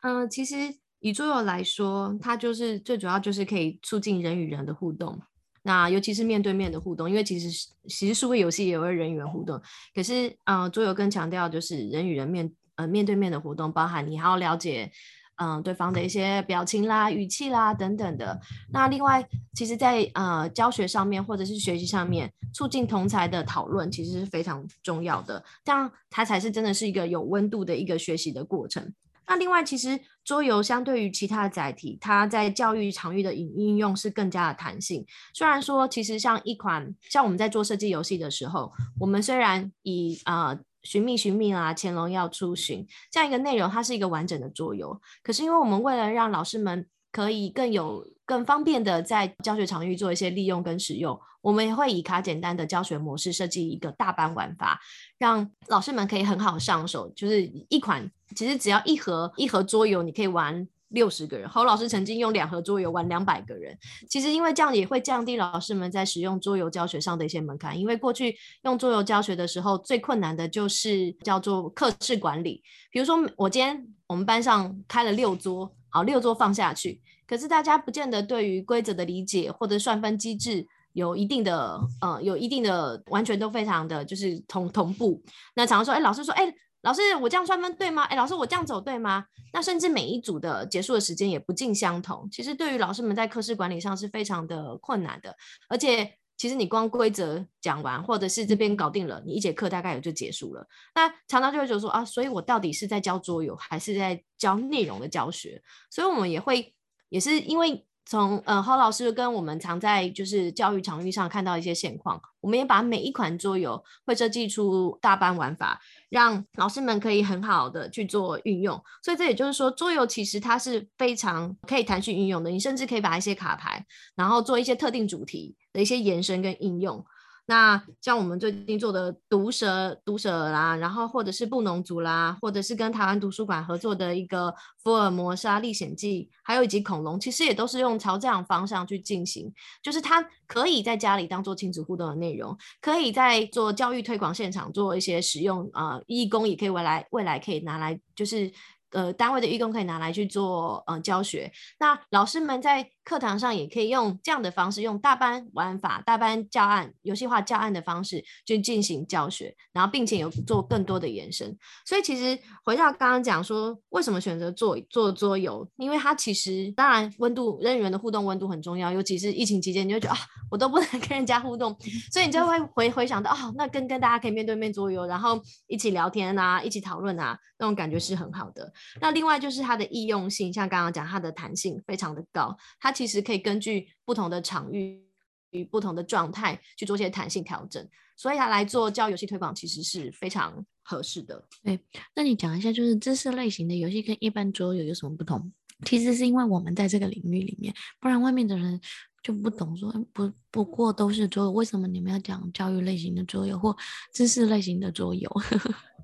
嗯、其实以桌游来说，它就是最主要就是可以促进人与人的互动。那尤其是面对面的互动，因为其实其实数位游戏也会人与人互动，可是呃桌游更强调就是人与人面呃面对面的互动，包含你还要了解嗯、对方的一些表情啦、语气啦等等的。那另外，其实在呃教学上面或者是学习上面，促进同侪的讨论其实是非常重要的，这样它才是真的是一个有温度的一个学习的过程。那另外，其实桌游相对于其他的载体，它在教育场域的应应用是更加的弹性。虽然说，其实像一款像我们在做设计游戏的时候，我们虽然以啊寻觅寻觅啊，乾隆要出巡这样一个内容，它是一个完整的桌游，可是因为我们为了让老师们可以更有更方便的在教学场域做一些利用跟使用，我们也会以卡简单的教学模式设计一个大班玩法，让老师们可以很好上手，就是一款。其实只要一盒一盒桌游，你可以玩六十个人。侯老师曾经用两盒桌游玩两百个人。其实因为这样也会降低老师们在使用桌游教学上的一些门槛。因为过去用桌游教学的时候，最困难的就是叫做课室管理。比如说，我今天我们班上开了六桌，好，六桌放下去，可是大家不见得对于规则的理解或者算分机制有一定的呃，有一定的完全都非常的就是同同步。那常常说，哎，老师说，哎。老师，我这样算分对吗？哎，老师，我这样走对吗？那甚至每一组的结束的时间也不尽相同。其实对于老师们在课室管理上是非常的困难的。而且，其实你光规则讲完，或者是这边搞定了，你一节课大概也就结束了。那常常就会觉得说啊，所以我到底是在教桌游，还是在教内容的教学？所以我们也会，也是因为。从呃，郝老师跟我们常在就是教育场域上看到一些现况，我们也把每一款桌游会设计出大班玩法，让老师们可以很好的去做运用。所以这也就是说，桌游其实它是非常可以弹性运用的。你甚至可以把一些卡牌，然后做一些特定主题的一些延伸跟应用。那像我们最近做的毒蛇、毒蛇啦，然后或者是布农族啦，或者是跟台湾图书馆合作的一个《福尔摩沙历险记》，还有以及恐龙，其实也都是用朝这样方向去进行，就是它可以在家里当做亲子互动的内容，可以在做教育推广现场做一些使用，呃，义工也可以未来未来可以拿来就是。呃，单位的义工可以拿来去做呃教学，那老师们在课堂上也可以用这样的方式，用大班玩法、大班教案、游戏化教案的方式去进行教学，然后并且有做更多的延伸。所以其实回到刚刚讲说，为什么选择做做桌游？因为它其实当然温度人与人的互动温度很重要，尤其是疫情期间，你就觉得啊，我都不能跟人家互动，所以你就会回回想到哦，那跟跟大家可以面对面桌游，然后一起聊天啊，一起讨论啊，那种感觉是很好的。那另外就是它的易用性，像刚刚讲，它的弹性非常的高，它其实可以根据不同的场域与不同的状态去做一些弹性调整，所以它来做教育游戏推广其实是非常合适的。对，那你讲一下，就是知识类型的游戏跟一般桌游有什么不同？其实是因为我们在这个领域里面，不然外面的人就不懂说，不不过都是桌游，为什么你们要讲教育类型的桌游或知识类型的桌游？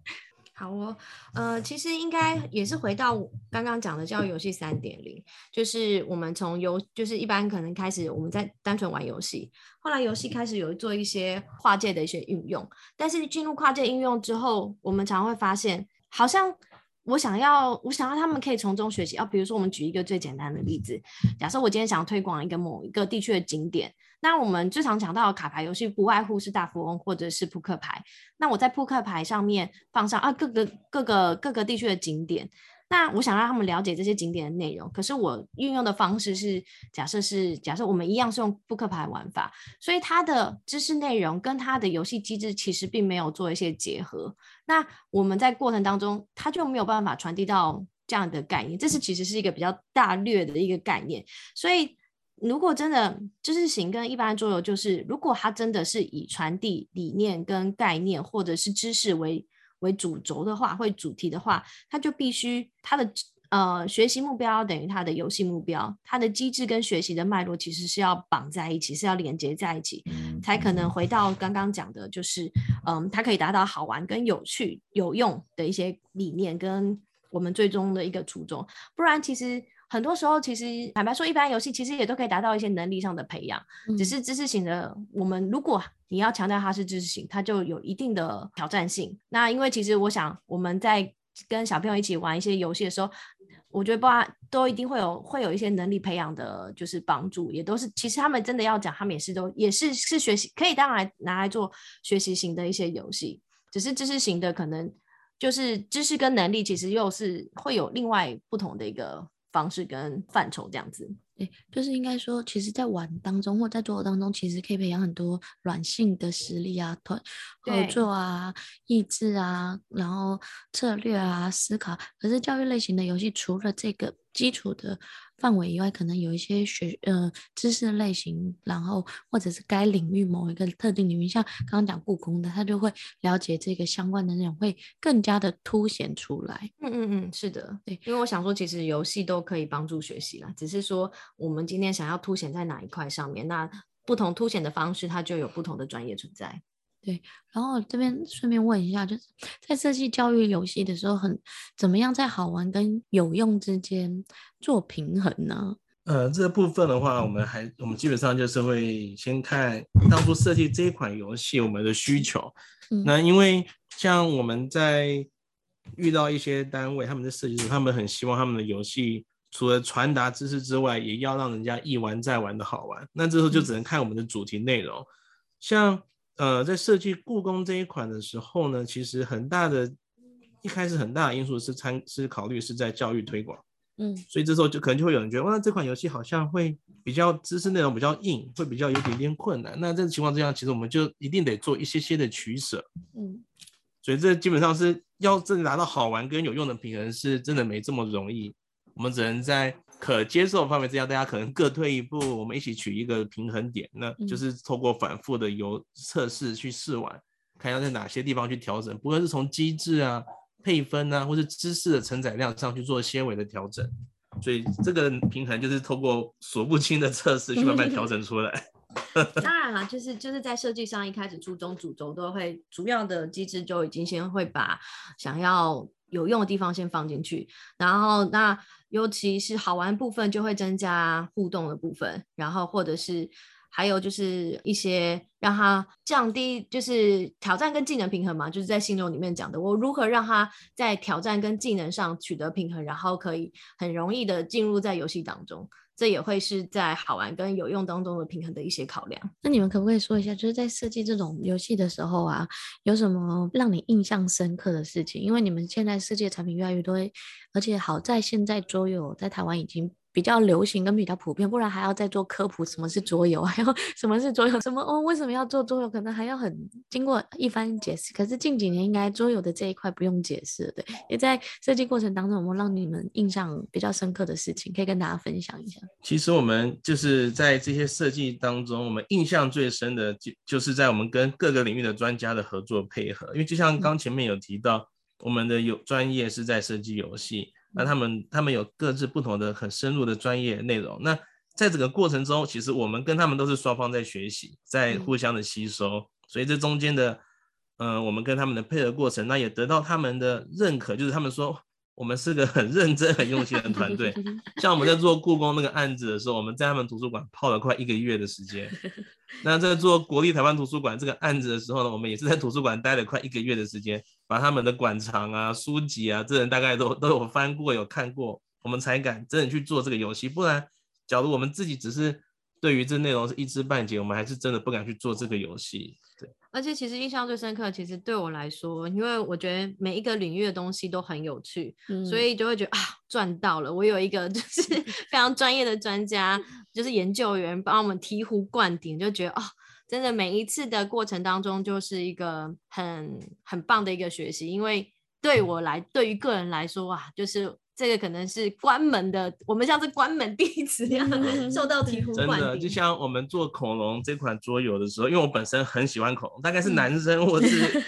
好哦，呃，其实应该也是回到刚刚讲的教育游戏三点零，就是我们从游，就是一般可能开始我们在单纯玩游戏，后来游戏开始有做一些跨界的一些运用，但是进入跨界应用之后，我们常会发现，好像我想要，我想要他们可以从中学习，啊，比如说我们举一个最简单的例子，假设我今天想推广一个某一个地区的景点。那我们最常讲到的卡牌游戏，不外乎是大富翁或者是扑克牌。那我在扑克牌上面放上啊各个各个各个地区的景点。那我想让他们了解这些景点的内容，可是我运用的方式是，假设是假设我们一样是用扑克牌玩法，所以它的知识内容跟它的游戏机制其实并没有做一些结合。那我们在过程当中，它就没有办法传递到这样的概念。这是其实是一个比较大略的一个概念，所以。如果真的知识型跟一般的桌游，就是如果它真的是以传递理念跟概念或者是知识为为主轴的话，或主题的话，它就必须它的呃学习目标等于它的游戏目标，它的机制跟学习的脉络其实是要绑在一起，是要连接在一起，才可能回到刚刚讲的，就是嗯，它可以达到好玩跟有趣有用的一些理念跟我们最终的一个初衷，不然其实。很多时候，其实坦白说，一般游戏其实也都可以达到一些能力上的培养，嗯、只是知识型的。我们如果你要强调它是知识型，它就有一定的挑战性。那因为其实我想，我们在跟小朋友一起玩一些游戏的时候，我觉得不都一定会有会有一些能力培养的，就是帮助，也都是其实他们真的要讲，他们也是都也是是学习可以当然拿来做学习型的一些游戏，只是知识型的可能就是知识跟能力其实又是会有另外不同的一个。方式跟范畴这样子，对，就是应该说，其实，在玩当中或在做游当中，其实可以培养很多软性的实力啊，团合作啊，意志啊，然后策略啊，思考。可是教育类型的游戏，除了这个基础的。范围以外，可能有一些学呃知识类型，然后或者是该领域某一个特定领域，像刚刚讲故宫的，他就会了解这个相关的内容，会更加的凸显出来。嗯嗯嗯，是的，对，因为我想说，其实游戏都可以帮助学习啦，只是说我们今天想要凸显在哪一块上面，那不同凸显的方式，它就有不同的专业存在。对，然后这边顺便问一下，就是在设计教育游戏的时候很，很怎么样在好玩跟有用之间做平衡呢？呃，这部分的话，我们还我们基本上就是会先看当初设计这一款游戏我们的需求。嗯、那因为像我们在遇到一些单位，他们的设计师，他们很希望他们的游戏除了传达知识之外，也要让人家一玩再玩的好玩。那这时候就只能看我们的主题内容，嗯、像。呃，在设计故宫这一款的时候呢，其实很大的一开始很大的因素是参是考虑是在教育推广，嗯，所以这时候就可能就会有人觉得，哇，这款游戏好像会比较知识内容比较硬，会比较有点点困难。那这个情况之下，其实我们就一定得做一些些的取舍，嗯，所以这基本上是要真的拿到好玩跟有用的平衡，是真的没这么容易。我们只能在可接受范围之下，大家可能各退一步，我们一起取一个平衡点，那就是透过反复的游测试去试玩，看要在哪些地方去调整，不论是从机制啊、配分啊，或是知识的承载量上去做些微的调整。所以这个平衡就是透过数不清的测试去慢慢调整出来。当然了，就是就是在设计上一开始初衷主轴都会主要的机制就已经先会把想要有用的地方先放进去，然后那尤其是好玩部分就会增加互动的部分，然后或者是。还有就是一些让他降低，就是挑战跟技能平衡嘛，就是在信中里面讲的，我如何让他在挑战跟技能上取得平衡，然后可以很容易的进入在游戏当中，这也会是在好玩跟有用当中的平衡的一些考量。那你们可不可以说一下，就是在设计这种游戏的时候啊，有什么让你印象深刻的事情？因为你们现在设计产品越来越多，而且好在现在桌游在台湾已经。比较流行跟比较普遍，不然还要再做科普，什么是桌游，还有什么是桌游，什么哦，为什么要做桌游，可能还要很经过一番解释。可是近几年应该桌游的这一块不用解释了，对。也在设计过程当中，有没有让你们印象比较深刻的事情，可以跟大家分享一下？其实我们就是在这些设计当中，我们印象最深的就就是在我们跟各个领域的专家的合作配合，因为就像刚前面有提到，嗯、我们的有专业是在设计游戏。那他们他们有各自不同的很深入的专业内容。那在整个过程中，其实我们跟他们都是双方在学习，在互相的吸收。嗯、所以这中间的，嗯、呃，我们跟他们的配合过程，那也得到他们的认可，就是他们说我们是个很认真、很用心的团队。像我们在做故宫那个案子的时候，我们在他们图书馆泡了快一个月的时间。那在做国立台湾图书馆这个案子的时候呢，我们也是在图书馆待了快一个月的时间，把他们的馆藏啊、书籍啊，这人大概都都有翻过、有看过，我们才敢真的去做这个游戏。不然，假如我们自己只是对于这内容是一知半解，我们还是真的不敢去做这个游戏。对。而且其实印象最深刻，其实对我来说，因为我觉得每一个领域的东西都很有趣，嗯、所以就会觉得啊，赚到了！我有一个 就是非常专业的专家，就是研究员帮我们醍醐灌顶，就觉得哦，真的每一次的过程当中就是一个很很棒的一个学习，因为对我来，对于个人来说啊，就是。这个可能是关门的，我们像是关门弟子一样 受到醍醐灌顶。真的，就像我们做恐龙这款桌游的时候，因为我本身很喜欢恐龙，大概是男生或是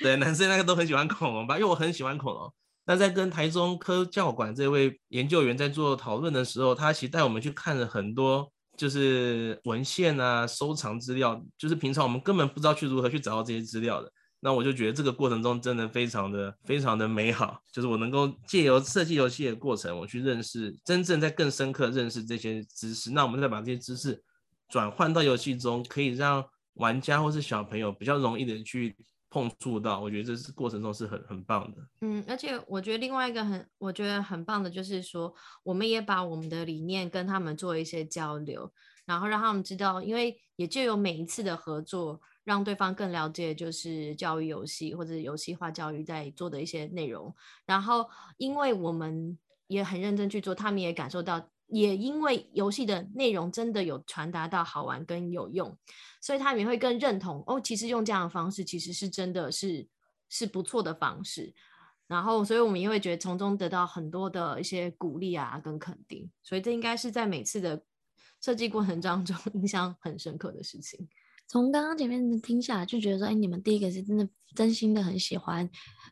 对男生那个都很喜欢恐龙吧，因为我很喜欢恐龙。那在跟台中科教馆这位研究员在做讨论的时候，他其实带我们去看了很多就是文献啊、收藏资料，就是平常我们根本不知道去如何去找到这些资料的。那我就觉得这个过程中真的非常的非常的美好，就是我能够借由设计游戏的过程，我去认识真正在更深刻认识这些知识。那我们再把这些知识转换到游戏中，可以让玩家或是小朋友比较容易的去碰触到。我觉得这是过程中是很很棒的。嗯，而且我觉得另外一个很我觉得很棒的就是说，我们也把我们的理念跟他们做一些交流，然后让他们知道，因为也就有每一次的合作。让对方更了解，就是教育游戏或者游戏化教育在做的一些内容。然后，因为我们也很认真去做，他们也感受到，也因为游戏的内容真的有传达到好玩跟有用，所以他们也会更认同哦。其实用这样的方式，其实是真的是是不错的方式。然后，所以我们也会觉得从中得到很多的一些鼓励啊跟肯定。所以这应该是在每次的设计过程当中 印象很深刻的事情。从刚刚前面听下来，就觉得说，哎，你们第一个是真的真心的很喜欢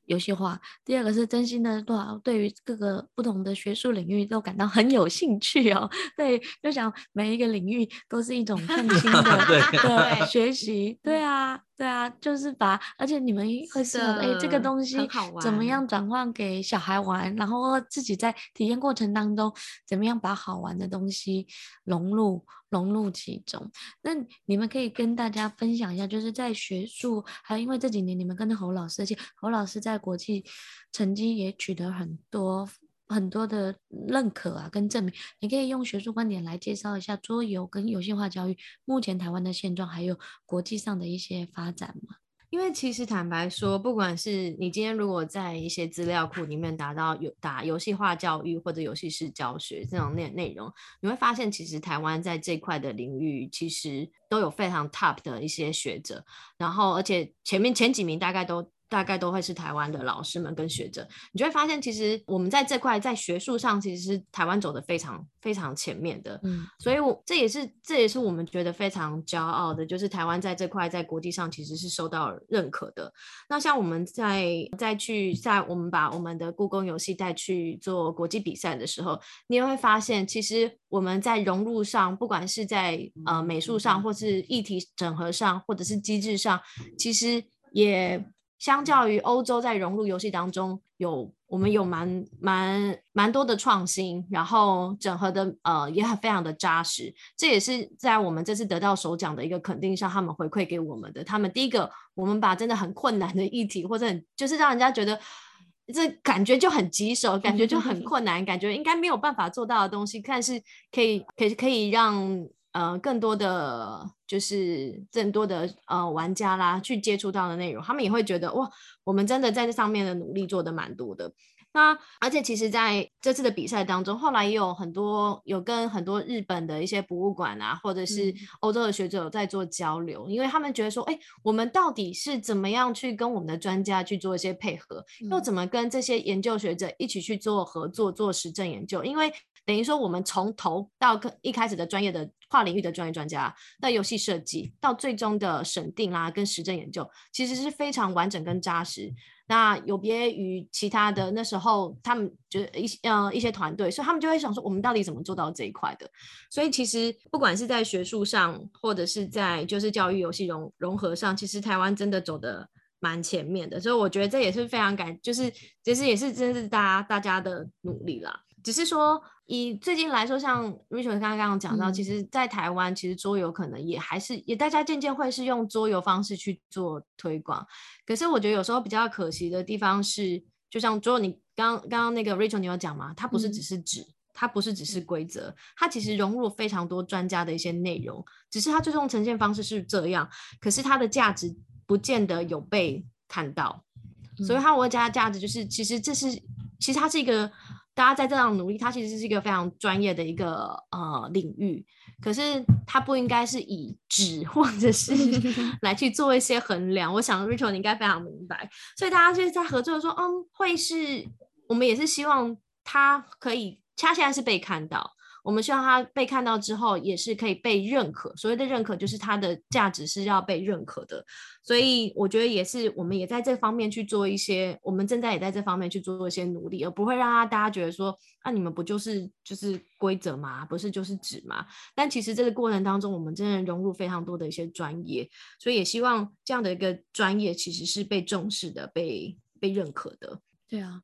游戏化，第二个是真心的多少对于各个不同的学术领域都感到很有兴趣哦。对，就想每一个领域都是一种 创新的对 学习。对啊。对啊，就是把，而且你们会说，哎，这个东西怎么样转换给小孩玩，然后自己在体验过程当中，怎么样把好玩的东西融入融入其中。那你们可以跟大家分享一下，就是在学术，还有因为这几年你们跟着侯老师，而且侯老师在国际曾经也取得很多。很多的认可啊，跟证明，你可以用学术观点来介绍一下桌游跟游戏化教育目前台湾的现状，还有国际上的一些发展吗？因为其实坦白说，不管是你今天如果在一些资料库里面达到有打游戏化教育或者游戏式教学这种内内容，你会发现其实台湾在这块的领域其实都有非常 top 的一些学者，然后而且前面前几名大概都大概都会是台湾的老师们跟学者，你就会发现，其实我们在这块在学术上，其实是台湾走得非常非常前面的。嗯，所以我这也是这也是我们觉得非常骄傲的，就是台湾在这块在国际上其实是受到认可的。那像我们在再去在我们把我们的故宫游戏带去做国际比赛的时候，你也会发现，其实我们在融入上，不管是在呃美术上，或是议题整合上，或者是机制上，其实也。相较于欧洲在融入游戏当中有，我们有蛮蛮蛮多的创新，然后整合的呃也很非常的扎实，这也是在我们这次得到首奖的一个肯定上，他们回馈给我们的。他们第一个，我们把真的很困难的议题，或者很就是让人家觉得这感觉就很棘手，感觉就很困难，感觉应该没有办法做到的东西，但是可以可以可以让。呃，更多的就是更多的呃玩家啦，去接触到的内容，他们也会觉得哇，我们真的在这上面的努力做得蛮多的。那而且其实在这次的比赛当中，后来也有很多有跟很多日本的一些博物馆啊，或者是欧洲的学者有在做交流，嗯、因为他们觉得说，哎，我们到底是怎么样去跟我们的专家去做一些配合，嗯、又怎么跟这些研究学者一起去做合作，做实证研究，因为。等于说，我们从头到一开始的专业的跨领域的专业专家，到游戏设计，到最终的审定啦、跟实证研究，其实是非常完整跟扎实。那有别于其他的那时候，他们就一些呃一些团队，所以他们就会想说，我们到底怎么做到这一块的？所以其实不管是在学术上，或者是在就是教育游戏融融合上，其实台湾真的走得蛮前面的。所以我觉得这也是非常感，就是其实也是真是大家大家的努力啦。只是说，以最近来说，像 Rachel 刚刚刚讲到，嗯、其实，在台湾，其实桌游可能也还是也大家渐渐会是用桌游方式去做推广。可是，我觉得有时候比较可惜的地方是，就像桌游，你刚刚刚那个 Rachel 你有讲嘛，它不是只是纸，嗯、它不是只是规则，它其实融入了非常多专家的一些内容。只是它最终呈现方式是这样，可是它的价值不见得有被看到。嗯、所以，它我加的价值就是，其实这是，其实它是一个。大家在这样努力，它其实是一个非常专业的一个呃领域，可是它不应该是以纸或者是 来去做一些衡量。我想 Rachel 你应该非常明白，所以大家就是在合作的时候，嗯，会是我们也是希望它可以，它现在是被看到。我们希望他被看到之后，也是可以被认可。所谓的认可，就是它的价值是要被认可的。所以我觉得也是，我们也在这方面去做一些，我们正在也在这方面去做一些努力，而不会让他大家觉得说，那、啊、你们不就是就是规则吗？不是就是纸吗？但其实这个过程当中，我们真的融入非常多的一些专业，所以也希望这样的一个专业其实是被重视的，被被认可的。对啊。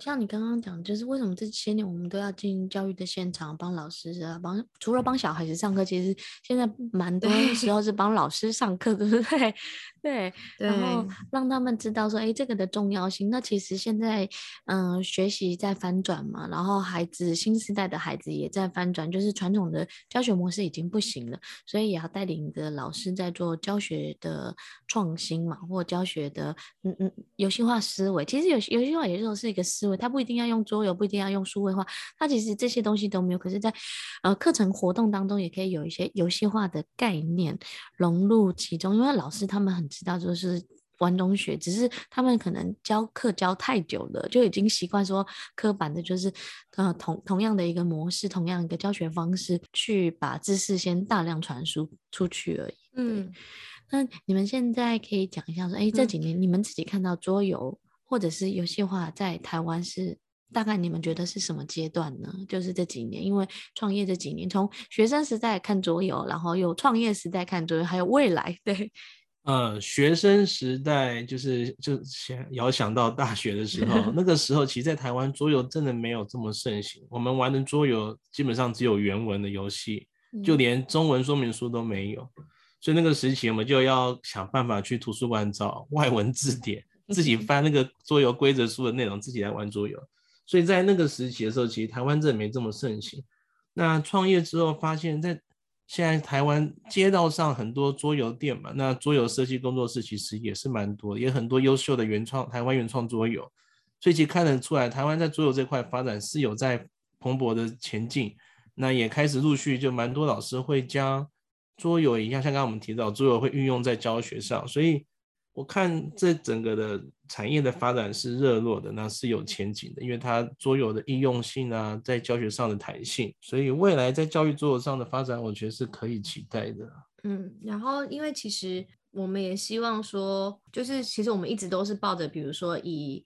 像你刚刚讲，就是为什么这些年我们都要进教育的现场帮老师啊，帮除了帮小孩子上课，其实现在蛮多时候是帮老师上课，对不对？对，然后让他们知道说，哎，这个的重要性。那其实现在，嗯，学习在翻转嘛，然后孩子新时代的孩子也在翻转，就是传统的教学模式已经不行了，所以也要带领着老师在做教学的创新嘛，或教学的嗯嗯游戏化思维。其实游游戏化也就是一个。思维，他不一定要用桌游，不一定要用数位化，他其实这些东西都没有。可是在，在呃课程活动当中，也可以有一些游戏化的概念融入其中。因为老师他们很知道，就是玩中学，只是他们可能教课教太久了，就已经习惯说刻板的，就是呃同同样的一个模式，同样一个教学方式，去把知识先大量传输出去而已。嗯，那你们现在可以讲一下说，哎，这几年你们自己看到桌游。或者是游戏化在台湾是大概你们觉得是什么阶段呢？就是这几年，因为创业这几年，从学生时代看桌游，然后又创业时代看桌游，还有未来，对。呃，学生时代就是就想遥想到大学的时候，那个时候其实，在台湾桌游真的没有这么盛行。我们玩的桌游基本上只有原文的游戏，就连中文说明书都没有。所以那个时期，我们就要想办法去图书馆找外文字典。自己翻那个桌游规则书的内容，自己来玩桌游。所以在那个时期的时候，其实台湾这没这么盛行。那创业之后发现，在现在台湾街道上很多桌游店嘛，那桌游设计工作室其实也是蛮多，也很多优秀的原创台湾原创桌游。所以其实看得出来，台湾在桌游这块发展是有在蓬勃的前进。那也开始陆续就蛮多老师会将桌游一样，像刚刚我们提到，桌游会运用在教学上，所以。我看这整个的产业的发展是热络的，那是有前景的，因为它桌游的应用性啊，在教学上的弹性，所以未来在教育桌游上的发展，我觉得是可以期待的。嗯，然后因为其实我们也希望说，就是其实我们一直都是抱着，比如说以。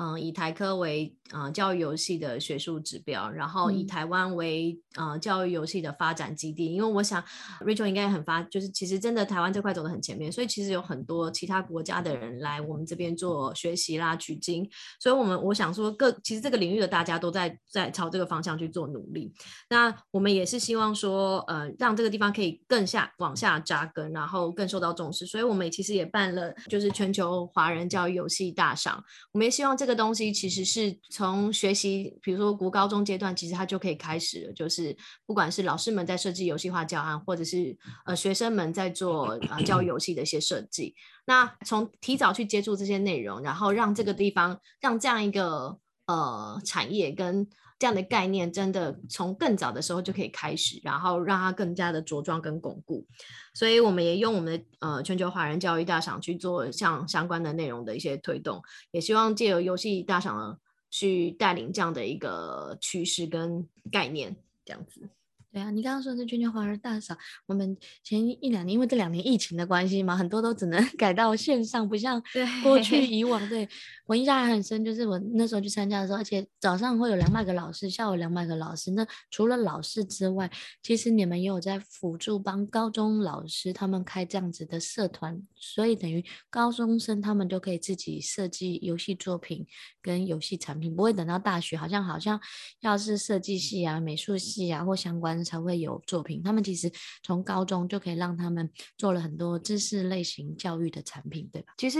嗯，以台科为呃教育游戏的学术指标，然后以台湾为呃教育游戏的发展基地。因为我想，Rachel 应该很发，就是其实真的台湾这块走得很前面，所以其实有很多其他国家的人来我们这边做学习啦、取经。所以我们我想说各，各其实这个领域的大家都在在朝这个方向去做努力。那我们也是希望说，呃，让这个地方可以更下往下扎根，然后更受到重视。所以我们其实也办了，就是全球华人教育游戏大赏。我们也希望这个。这东西其实是从学习，比如说国高中阶段，其实它就可以开始了。就是不管是老师们在设计游戏化教案，或者是呃学生们在做啊教育游戏的一些设计，那从提早去接触这些内容，然后让这个地方，让这样一个呃产业跟。这样的概念真的从更早的时候就可以开始，然后让它更加的茁壮跟巩固。所以我们也用我们的呃全球华人教育大赏去做像相关的内容的一些推动，也希望借由游戏大赏去带领这样的一个趋势跟概念，这样子。对啊，你刚刚说的是全球华人大赏，我们前一两年因为这两年疫情的关系嘛，很多都只能 改到线上，不像过去以往。对，我印象还很深，就是我那时候去参加的时候，而且早上会有两百个老师，下午两百个老师。那除了老师之外，其实你们也有在辅助帮高中老师他们开这样子的社团，所以等于高中生他们就可以自己设计游戏作品跟游戏产品，不会等到大学，好像好像要是设计系啊、美术系啊或相关。才会有作品。他们其实从高中就可以让他们做了很多知识类型教育的产品，对吧？其实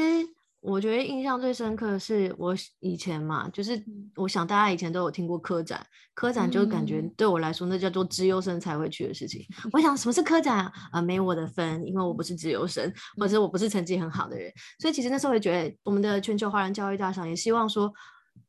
我觉得印象最深刻的是我以前嘛，就是我想大家以前都有听过科展，科展就感觉对我来说那叫做资优生才会去的事情。嗯、我想什么是科展啊？呃，没我的分，因为我不是资优生，或者我不是成绩很好的人。所以其实那时候也觉得我们的全球华人教育大赏也希望说，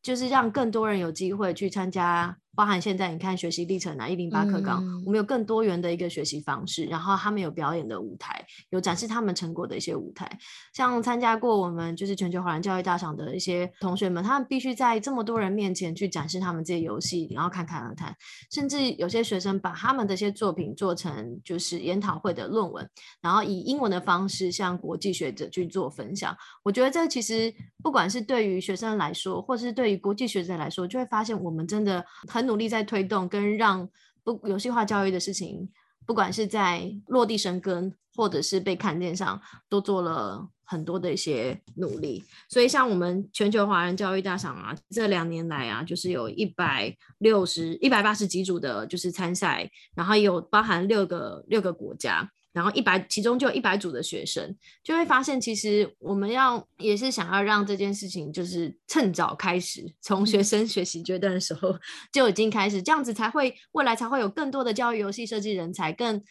就是让更多人有机会去参加。包含现在你看学习历程啊，一零八课纲，嗯、我们有更多元的一个学习方式，然后他们有表演的舞台，有展示他们成果的一些舞台。像参加过我们就是全球华人教育大赏的一些同学们，他们必须在这么多人面前去展示他们这些游戏，然后侃侃而谈。甚至有些学生把他们的一些作品做成就是研讨会的论文，然后以英文的方式向国际学者去做分享。我觉得这其实不管是对于学生来说，或是对于国际学者来说，就会发现我们真的很。很努力在推动跟让不游戏化教育的事情，不管是在落地生根，或者是被看见上，都做了很多的一些努力。所以像我们全球华人教育大赏啊，这两年来啊，就是有一百六十一百八十几组的，就是参赛，然后有包含六个六个国家。然后一百，其中就有一百组的学生，就会发现，其实我们要也是想要让这件事情，就是趁早开始，从学生学习阶段的时候就已经开始，这样子才会未来才会有更多的教育游戏设计人才，更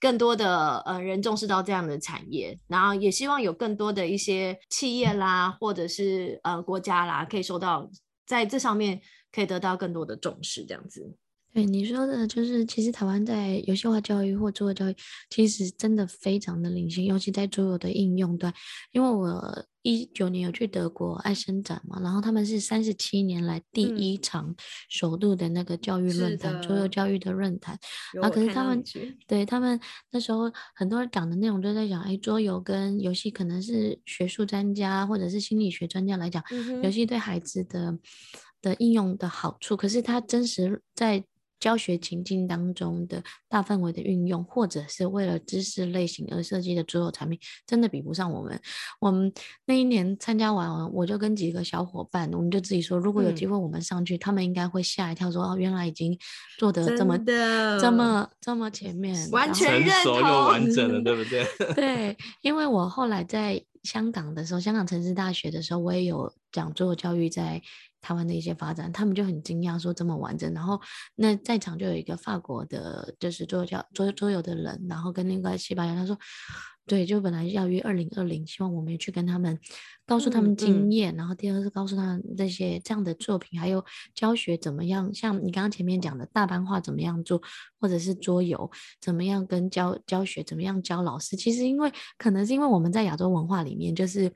更多的呃人重视到这样的产业，然后也希望有更多的一些企业啦，或者是呃国家啦，可以受到在这上面可以得到更多的重视，这样子。对你说的，就是其实台湾在游戏化教育或桌游教育，其实真的非常的领先，尤其在桌游的应用端。因为我一九年有去德国爱生展嘛，然后他们是三十七年来第一场首度的那个教育论坛，桌游教育的论坛。啊，可是他们对他们那时候很多人讲的内容都在讲，哎，桌游跟游戏可能是学术专家或者是心理学专家来讲，嗯、游戏对孩子的的应用的好处，可是它真实在。教学情境当中的大范围的运用，或者是为了知识类型而设计的所有产品，真的比不上我们。我们那一年参加完，我就跟几个小伙伴，我们就自己说，如果有机会我们上去，嗯、他们应该会吓一跳说，说哦，原来已经做得这么的这么这么前面，完全成熟又完整了，对不对？对，因为我后来在香港的时候，香港城市大学的时候，我也有讲桌游教育在。台湾的一些发展，他们就很惊讶，说这么完整。然后那在场就有一个法国的，就是桌游桌桌游的人，然后跟那个西班牙他说，对，就本来要约二零二零，希望我们也去跟他们告诉他们经验，嗯嗯、然后第二个是告诉他们这些这样的作品，还有教学怎么样，像你刚刚前面讲的大班化怎么样做，或者是桌游怎么样跟教教学怎么样教老师。其实因为可能是因为我们在亚洲文化里面就是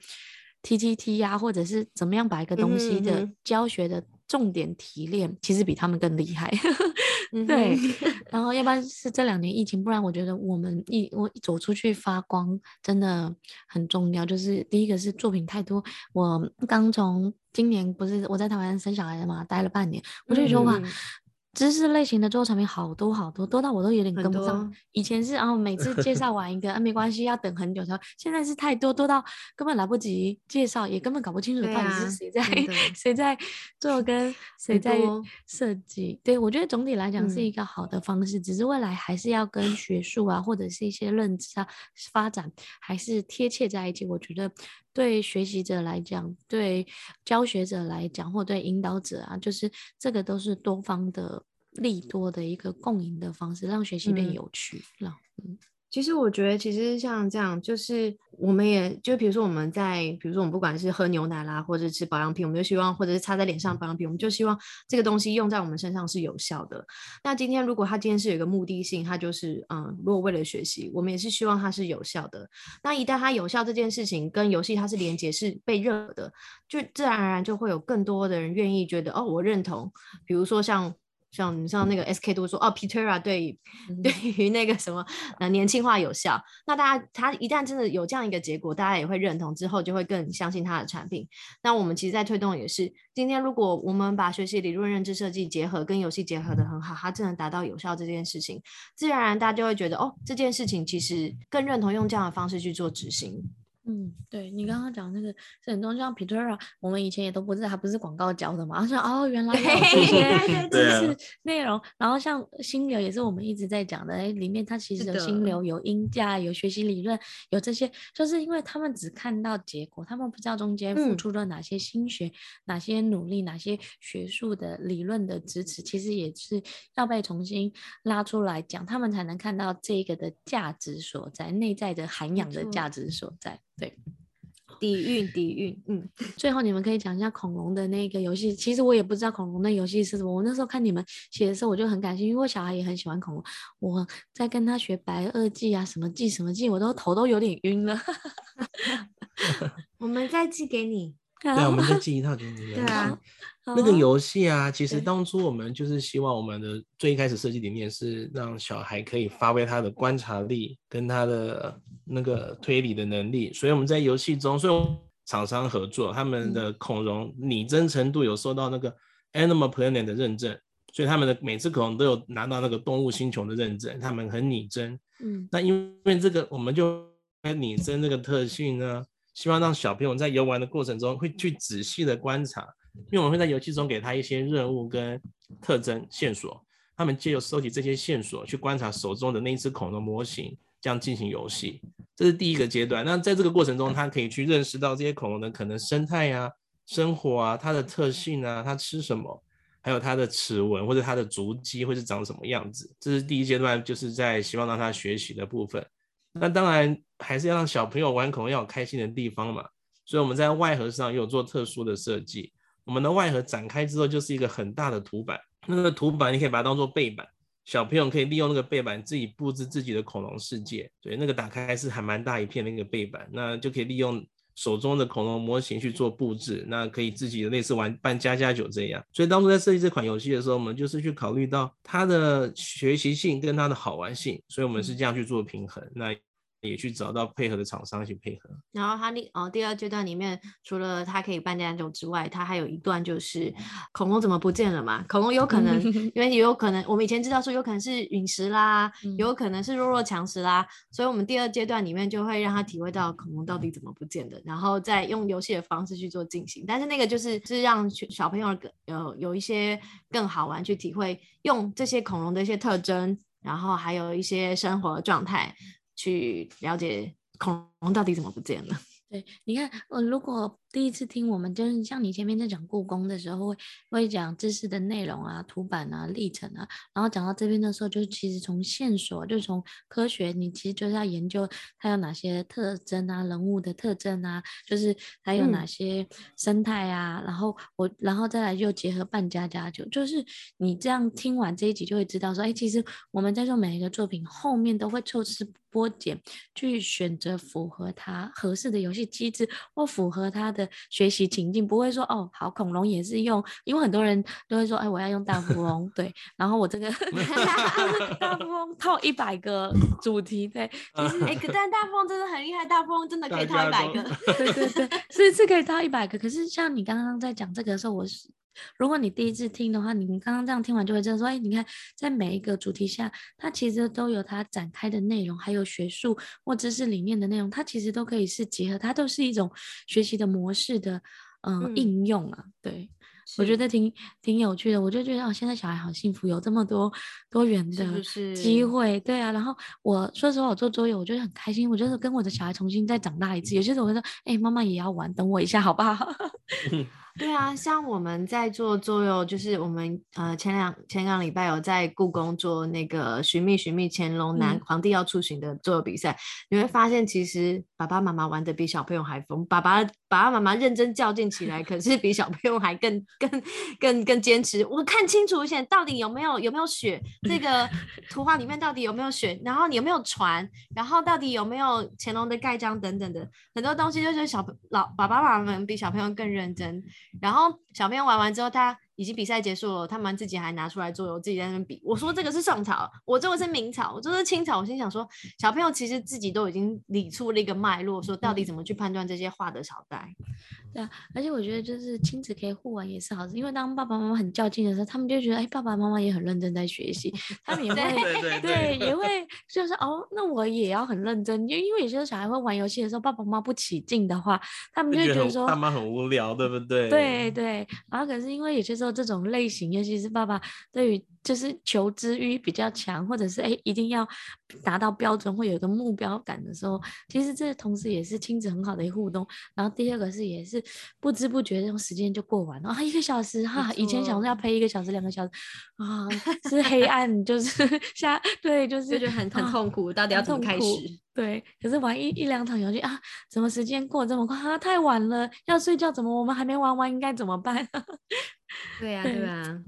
TTT 呀、啊，或者是怎么样把一个东西的教学的重点提炼，其实比他们更厉害。对，然后要不然是这两年疫情，不然我觉得我们一我一走出去发光真的很重要。就是第一个是作品太多，我刚从今年不是我在台湾生小孩了嘛，待了半年，我就觉得哇。嗯知识类型的桌游产品好多好多，多到我都有点跟不上。以前是，啊每次介绍完一个，啊，没关系，要等很久才。现在是太多，多到根本来不及介绍，也根本搞不清楚到底是谁在谁在做 跟谁在设计。对，我觉得总体来讲是一个好的方式，嗯、只是未来还是要跟学术啊，或者是一些认知啊发展，还是贴切在一起。我觉得。对学习者来讲，对教学者来讲，或对引导者啊，就是这个都是多方的利多的一个共赢的方式，让学习变有趣。嗯。嗯其实我觉得，其实像这样，就是我们也就比如说我们在，比如说我们不管是喝牛奶啦，或者吃保养品，我们就希望，或者是擦在脸上保养品，我们就希望这个东西用在我们身上是有效的。那今天如果它今天是有一个目的性，它就是嗯，如果为了学习，我们也是希望它是有效的。那一旦它有效这件事情跟游戏它是连接，是被热的，就自然而然就会有更多的人愿意觉得哦，我认同。比如说像。像你像那个 SK 都说哦，Pitera 对，对于那个什么呃年轻化有效，那大家他一旦真的有这样一个结果，大家也会认同之后，就会更相信他的产品。那我们其实在推动也是，今天如果我们把学习理论、认知设计结合跟游戏结合得很好，它真的达到有效这件事情，自然而然大家就会觉得哦，这件事情其实更认同用这样的方式去做执行。嗯，对你刚刚讲那个是很多像 Pitera，我们以前也都不知道，它不是广告教的嘛。然后说哦，原来有这些知识 内容。然后像心流也是我们一直在讲的，哎，里面它其实有心流、有音价、有学习理论、有这些，就是因为他们只看到结果，他们不知道中间付出了哪些心血、嗯、哪些努力、哪些学术的理论的支持，其实也是要被重新拉出来讲，他们才能看到这个的价值所在，内在的涵养的价值所在。对，底蕴底蕴，嗯，最后你们可以讲一下恐龙的那个游戏。其实我也不知道恐龙的游戏是什么。我那时候看你们写的时候，我就很感兴趣，因为我小孩也很喜欢恐龙。我在跟他学白垩纪啊，什么纪什么纪，我都头都有点晕了。我们再寄给你。对啊，我 们就寄一套给你。对啊。那个游戏啊，其实当初我们就是希望我们的最一开始设计理念是让小孩可以发挥他的观察力跟他的那个推理的能力，所以我们在游戏中，所以厂商合作，他们的恐龙拟真程度有受到那个 Animal Planet 的认证，所以他们的每次恐龙都有拿到那个动物星球的认证，他们很拟真。嗯，那因为这个，我们就拟真这个特性呢，希望让小朋友在游玩的过程中会去仔细的观察。因为我们会在游戏中给他一些任务跟特征线索，他们借由收集这些线索去观察手中的那一只恐龙模型，这样进行游戏。这是第一个阶段。那在这个过程中，他可以去认识到这些恐龙的可能生态啊、生活啊、它的特性啊、它吃什么，还有它的齿纹或者它的足迹会是长什么样子。这是第一阶段，就是在希望让他学习的部分。那当然还是要让小朋友玩恐龙要有开心的地方嘛，所以我们在外盒上也有做特殊的设计。我们的外盒展开之后就是一个很大的图板，那个图板你可以把它当做背板，小朋友可以利用那个背板自己布置自己的恐龙世界。对，那个打开是还蛮大一片的那个背板，那就可以利用手中的恐龙模型去做布置，那可以自己的类似玩扮家家酒这样。所以当初在设计这款游戏的时候，我们就是去考虑到它的学习性跟它的好玩性，所以我们是这样去做平衡。那。也去找到配合的厂商一起配合。然后他第哦第二阶段里面，除了他可以扮家家酒之外，他还有一段就是恐龙怎么不见了嘛？恐龙有可能，因为也有可能我们以前知道说有可能是陨石啦，有可能是弱肉强食啦，所以我们第二阶段里面就会让他体会到恐龙到底怎么不见的，然后再用游戏的方式去做进行。但是那个就是是让小朋友有有一些更好玩去体会，用这些恐龙的一些特征，然后还有一些生活状态。去了解恐龙到底怎么不见了。对，你看，我，如果第一次听我们，就是像你前面在讲故宫的时候，会会讲知识的内容啊、图版啊、历程啊，然后讲到这边的时候，就是其实从线索，就从科学，你其实就是要研究它有哪些特征啊、人物的特征啊，就是还有哪些生态啊，嗯、然后我然后再来就结合半家家酒，就是你这样听完这一集就会知道说，哎，其实我们在做每一个作品后面都会抽丝剥茧去选择符合它合适的游戏机制或符合它的学习情境，不会说哦，好，恐龙也是用，因为很多人都会说，哎，我要用大富翁，对，然后我这个 大富翁套一百个主题，对，其实哎，可但大富翁真的很厉害，大富翁真的可以套一百个，对对对，是是可以套一百个，可是像你刚刚在讲这个的时候，我是。如果你第一次听的话，你刚刚这样听完就会知道说，哎，你看在每一个主题下，它其实都有它展开的内容，还有学术或知识里面的内容，它其实都可以是结合，它都是一种学习的模式的，呃、嗯，应用啊。对，我觉得挺挺有趣的。我就觉得哦，现在小孩好幸福，有这么多多元的机会。对啊，然后我说实话，我做桌游，我觉得很开心。我就是跟我的小孩重新再长大一次。有些时候我会说，哎，妈妈也要玩，等我一下好不好？对啊，像我们在做桌游，就是我们呃前两前两礼拜有在故宫做那个寻觅寻觅乾隆南皇帝要出巡的桌游比赛，嗯，你会发现其实爸爸妈妈玩的比小朋友还疯，爸爸爸爸妈妈认真较劲起来，可是比小朋友还更更更更坚持。我看清楚一些，到底有没有有没有雪？这个 图画里面到底有没有雪？然后你有没有船？然后到底有没有乾隆的盖章等等的很多东西，就是小老爸爸妈妈们比小朋友更认真。然后小朋友玩完之后，他。已经比赛结束了，他们自己还拿出来做，我自己在那边比。我说这个是宋朝，我这个是明朝，我这个是清朝。我心想说，小朋友其实自己都已经理出了一个脉络，说到底怎么去判断这些画的朝代。对啊，而且我觉得就是亲子可以互玩也是好事，因为当爸爸妈妈很较劲的时候，他们就觉得哎，爸爸妈妈也很认真在学习，他们也会对，对，对，对，也会就是哦，那我也要很认真，因为因为有些小孩会玩游戏的时候，爸爸妈妈不起劲的话，他们就觉得说爸妈很无聊，对不对？对对，然后可是因为有些时候这种类型，尤其是爸爸对于就是求知欲比较强，或者是哎一定要达到标准或有一个目标感的时候，其实这同时也是亲子很好的一个互动。然后第二个是也是不知不觉这种时间就过完了啊，一个小时哈，以前想说要陪一个小时两个小时啊，是黑暗就是 下对就是就觉得很很痛苦，啊，到底要怎么开始？对，可是玩一一两场游戏啊，怎么时间过这么快啊？太晚了，要睡觉，怎么我们还没玩完？应该怎么办？对呀，对啊。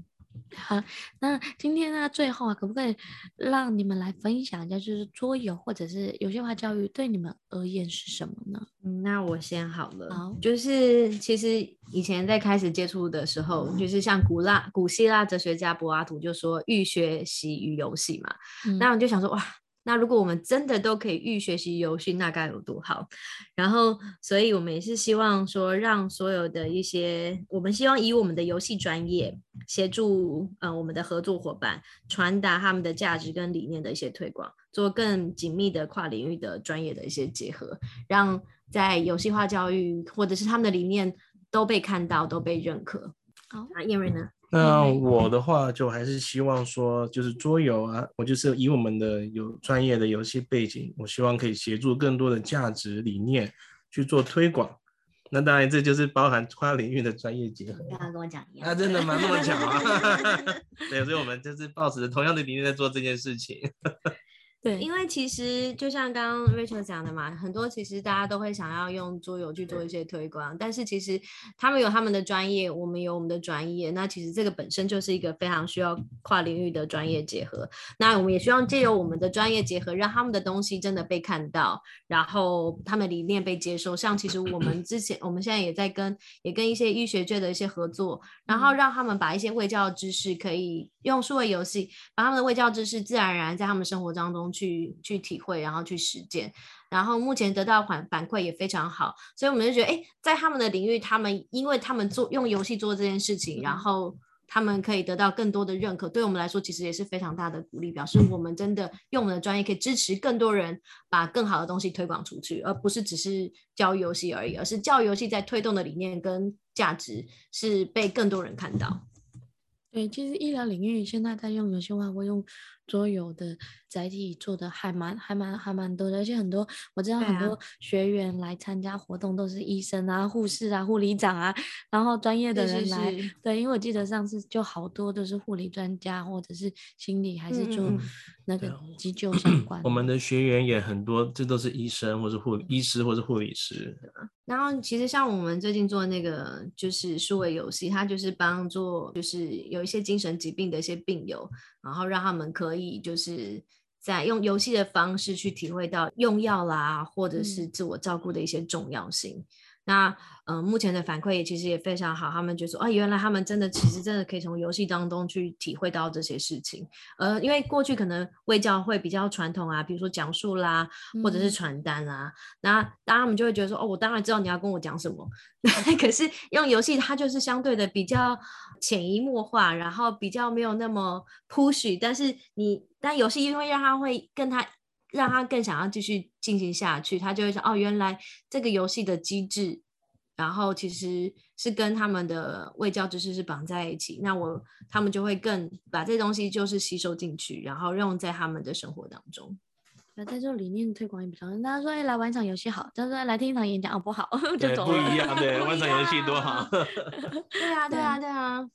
好，那今天呢，最后啊，可不可以让你们来分享一下，就是桌游或者是游戏化教育对你们而言是什么呢？嗯，那我先好了。好，就是其实以前在开始接触的时候，嗯、就是像古拉古希腊哲学家柏拉图就说“欲学习于游戏”嘛、嗯，那我就想说哇。那如果我们真的都可以预学习游戏，那该有多好！然后，所以我们也是希望说，让所有的一些，我们希望以我们的游戏专业协助呃我们的合作伙伴传达他们的价值跟理念的一些推广，做更紧密的跨领域的专业的一些结合，让在游戏化教育或者是他们的理念都被看到，都被认可。好，那燕瑞呢？那我的话就还是希望说，就是桌游啊，我就是以我们的有专业的游戏背景，我希望可以协助更多的价值理念去做推广。那当然，这就是包含跨领域的专业结合。刚刚跟我讲一样。啊，真的吗？那么巧啊！对，所以我们就是抱持着同样的理念在做这件事情。对，因为其实就像刚刚 Rachel 讲的嘛，很多其实大家都会想要用桌游去做一些推广，但是其实他们有他们的专业，我们有我们的专业，那其实这个本身就是一个非常需要跨领域的专业结合。那我们也希望借由我们的专业结合，让他们的东西真的被看到，然后他们理念被接受。像其实我们之前，我们现在也在跟也跟一些医学界的一些合作，然后让他们把一些卫教知识可以用数位游戏，把他们的卫教知识自然而然在他们生活当中。去去体会，然后去实践，然后目前得到反反馈也非常好，所以我们就觉得，哎，在他们的领域，他们因为他们做用游戏做这件事情，然后他们可以得到更多的认可，对我们来说其实也是非常大的鼓励，表示我们真的用我们的专业可以支持更多人把更好的东西推广出去，而不是只是教育游戏而已，而是教育游戏在推动的理念跟价值是被更多人看到。对，其实医疗领域现在在用游戏化，会用桌游的载体做的还蛮还蛮还蛮多的，而且很多我知道很多学员来参加活动都是医生啊、护士啊、护理长啊，然后专业的人来，是是是对，因为我记得上次就好多都是护理专家或者是心理还是做那个急救相关。我们的学员也很多，这都是医生或是护医师或是护理师。然后其实像我们最近做那个就是数位游戏，它就是帮助就是有一些精神疾病的一些病友，然后让他们可以就是在用游戏的方式去体会到用药啦，或者是自我照顾的一些重要性。嗯那嗯、呃，目前的反馈也其实也非常好，他们就说啊，原来他们真的其实真的可以从游戏当中去体会到这些事情。呃，因为过去可能卫教会比较传统啊，比如说讲述啦，或者是传单啊，那、嗯、当然他们就会觉得说，哦，我当然知道你要跟我讲什么。可是用游戏，它就是相对的比较潜移默化，然后比较没有那么 push。但是你，但游戏因为让他会跟他。让他更想要继续进行下去，他就会说：“哦，原来这个游戏的机制，然后其实是跟他们的卫教知识是绑在一起。那我他们就会更把这东西就是吸收进去，然后用在他们的生活当中。那在这理念推广也比较，大家说：哎，来玩一场游戏好，他说来听一场演讲哦不好，就走了。不一样，对，玩场游戏多好。对啊，对啊，对啊。”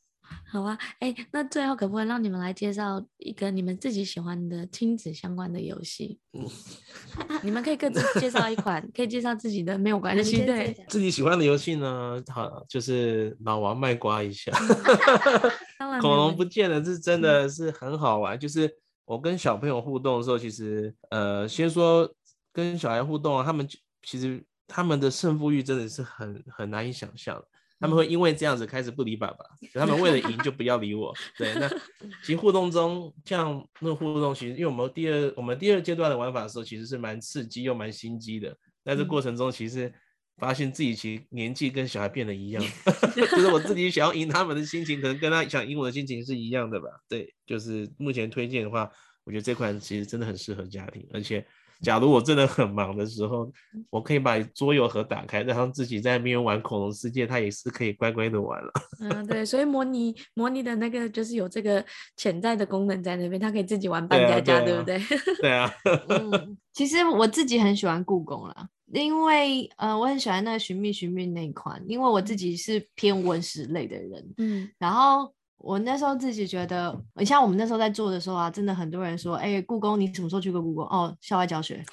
好啊，哎，那最后可不可以让你们来介绍一个你们自己喜欢的亲子相关的游戏？嗯，你们可以各自介绍一款，可以介绍自己的，没有关系。对，自己喜欢的游戏呢，好，就是老王卖瓜一下。恐龙不见了，是真的是很好玩。嗯、就是我跟小朋友互动的时候，其实呃，先说跟小孩互动啊，他们其实他们的胜负欲真的是很很难以想象。他们会因为这样子开始不理爸爸，他们为了赢就不要理我。对，那 其实互动中，像那个互动，其实因为我们第二我们第二阶段的玩法的时候，其实是蛮刺激又蛮心机的。在这过程中，其实发现自己其实年纪跟小孩变得一样 就是我自己想要赢他们的心情，可能跟他想赢我的心情是一样的吧。对，就是目前推荐的话，我觉得这款其实真的很适合家庭，而且。假如我真的很忙的时候，我可以把桌游盒打开，然后自己在那边玩恐龙世界，他也是可以乖乖的玩了。嗯，对，所以模拟模拟的那个就是有这个潜在的功能在那边，他可以自己玩扮家家，对，啊，啊、对不对？对啊。嗯，其实我自己很喜欢故宫啦，因为呃，我很喜欢那个寻觅寻觅那一款，因为我自己是偏文史类的人，嗯，然后。我那时候自己觉得，像我们那时候在做的时候啊，真的很多人说，哎、欸，故宫你什么时候去过故宫？哦，校外教学，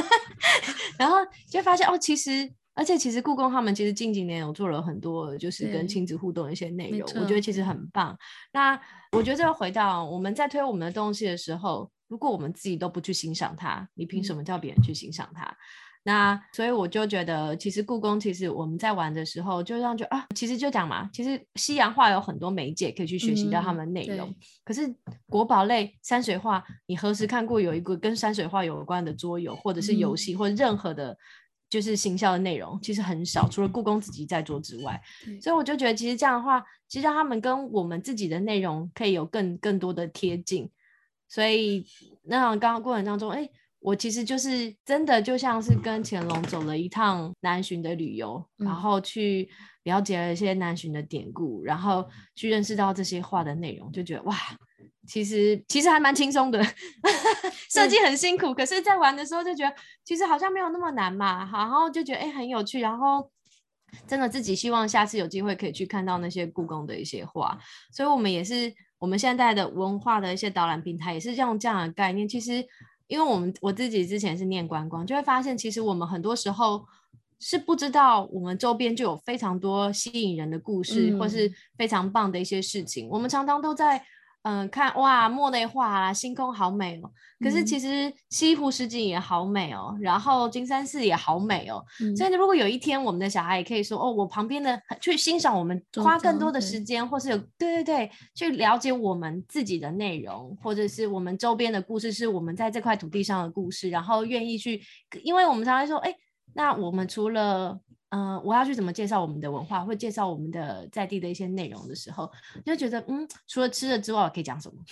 然后就发现哦，其实，而且其实故宫他们其实近几年有做了很多，就是跟亲子互动的一些内容，我觉得其实很棒。那我觉得这个回到我们在推我们的东西的时候，如果我们自己都不去欣赏它，你凭什么叫别人去欣赏它？那所以我就觉得，其实故宫其实我们在玩的时候，就让就啊，其实就讲嘛，其实西洋画有很多媒介可以去学习到他们内容。嗯、可是国宝类山水画，你何时看过有一个跟山水画有关的桌游，或者是游戏，嗯、或任何的，就是行销的内容，其实很少，除了故宫自己在做之外。所以我就觉得，其实这样的话，其实让他们跟我们自己的内容可以有更更多的贴近。所以那刚刚过程当中，哎。我其实就是真的就像是跟乾隆走了一趟南巡的旅游，嗯、然后去了解了一些南巡的典故，然后去认识到这些画的内容，就觉得哇，其实其实还蛮轻松的，设计很辛苦，可是在玩的时候就觉得其实好像没有那么难嘛，然后就觉得哎很有趣，然后真的自己希望下次有机会可以去看到那些故宫的一些画，所以我们也是我们现在的文化的一些导览平台也是用这样的概念，其实。因为我们我自己之前是念观光，就会发现其实我们很多时候是不知道我们周边就有非常多吸引人的故事，嗯、或是非常棒的一些事情。我们常常都在嗯、呃、看哇莫内画啦，星空好美哦。可是其实西湖十景也好美哦，然后金山寺也好美哦。嗯、所以如果有一天我们的小孩也可以说哦，我旁边的去欣赏我们，花更多的时间，或是有对对对，去了解我们自己的内容，或者是我们周边的故事，是我们在这块土地上的故事，然后愿意去，因为我们常常说，哎，那我们除了嗯、呃，我要去怎么介绍我们的文化，或介绍我们的在地的一些内容的时候，就觉得嗯，除了吃的之外，我可以讲什么，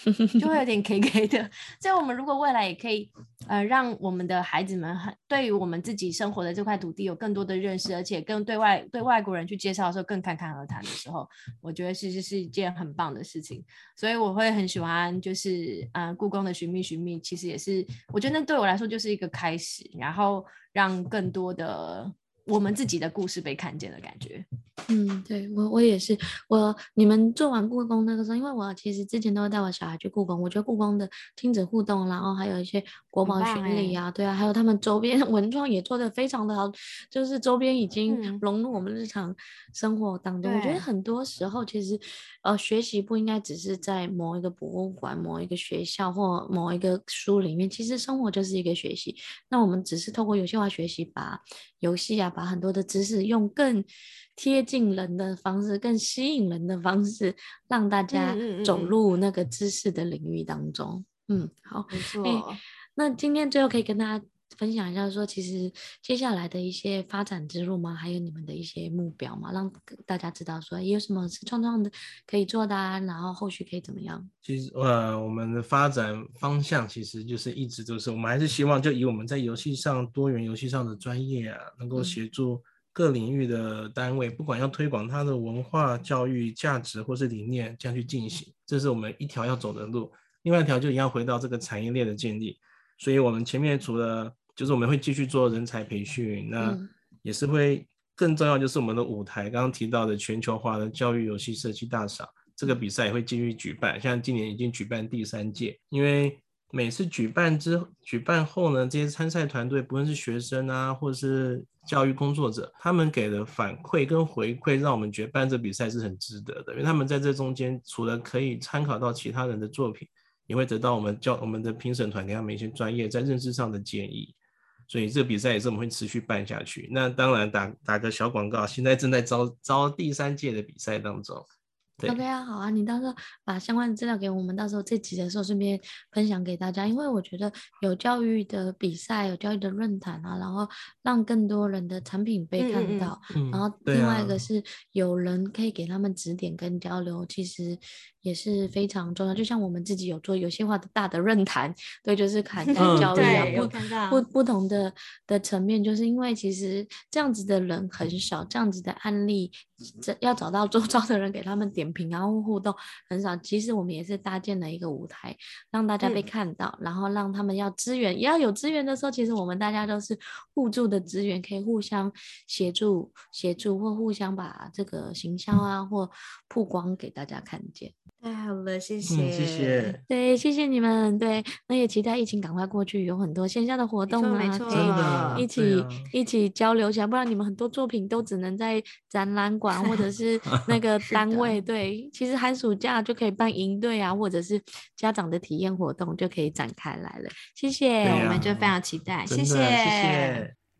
就会有点 K K 的。所以，我们如果未来也可以呃，让我们的孩子们很对于我们自己生活的这块土地有更多的认识，而且更对外对外国人去介绍的时候更侃侃而谈的时候，我觉得其实是一件很棒的事情。所以，我会很喜欢就是呃，故宫的寻觅寻觅，其实也是我觉得那对我来说就是一个开始，然后让更多的。我们自己的故事被看见的感觉，嗯，对我我也是，我你们做完故宫那个时候，因为我其实之前都会带我小孩去故宫，我觉得故宫的亲子互动，然后还有一些国宝巡礼啊，对啊，还有他们周边 文创也做得非常的好，就是周边已经融入我们日常生活当中。嗯、我觉得很多时候其实，呃，学习不应该只是在某一个博物馆、某一个学校或某一个书里面，其实生活就是一个学习。那我们只是透过游戏化学习，把游戏啊。把很多的知识用更贴近人的方式，更吸引人的方式，让大家走入那个知识的领域当中。嗯，好，没错。欸，那今天最后可以跟大家分享一下，说其实接下来的一些发展之路吗？还有你们的一些目标吗？让大家知道说有什么是创创的可以做的啊，然后后续可以怎么样？其实呃，我们的发展方向其实就是一直都是，我们还是希望就以我们在游戏上多元游戏上的专业啊，能够协助各领域的单位，嗯、不管要推广它的文化、教育价值或是理念，这样去进行，这是我们一条要走的路。另外一条就一样回到这个产业链的建立，所以我们前面除了就是我们会继续做人才培训，那也是会更重要就是我们的舞台，刚刚提到的全球化的教育游戏设计大赏，这个比赛也会继续举办，像今年已经举办第三届，因为每次举办之举办后呢，这些参赛团队不论是学生啊，或者是教育工作者，他们给的反馈跟回馈，让我们觉得办这比赛是很值得的，因为他们在这中间除了可以参考到其他人的作品，也会得到我们教我们的评审团给他们一些专业在认知上的建议。所以这个比赛也是我们会持续办下去。那当然打打个小广告，现在正在招招第三届的比赛当中。OK 啊，好啊，你到时候把相关的资料给我们，到时候这集的时候顺便分享给大家。因为我觉得有教育的比赛，有教育的论坛啊，然后让更多人的产品被看到，嗯嗯、然后另外一个是有人可以给他们指点跟交流，其实。也是非常重要，就像我们自己有做游戏化的大的论坛，对，就是侃侃交流，不不不同的的层面，就是因为其实这样子的人很少，这样子的案例，这要找到周遭的人给他们点评，然后互动很少。其实我们也是搭建了一个舞台，让大家被看到，嗯、然后让他们要资源，也要有资源的时候，其实我们大家都是互助的资源，可以互相协助协助，或互相把这个行销啊或曝光给大家看见。太好了，谢谢，嗯、谢谢，对，谢谢你们，对，那也期待疫情赶快过去，有很多线下的活动啊，可以一起、啊、一起交流一下，不然你们很多作品都只能在展览馆或者是 那个 单位，对，其实寒暑假就可以办营队啊，或者是家长的体验活动就可以展开来了，谢谢，啊、我们就非常期待，谢谢，谢。谢。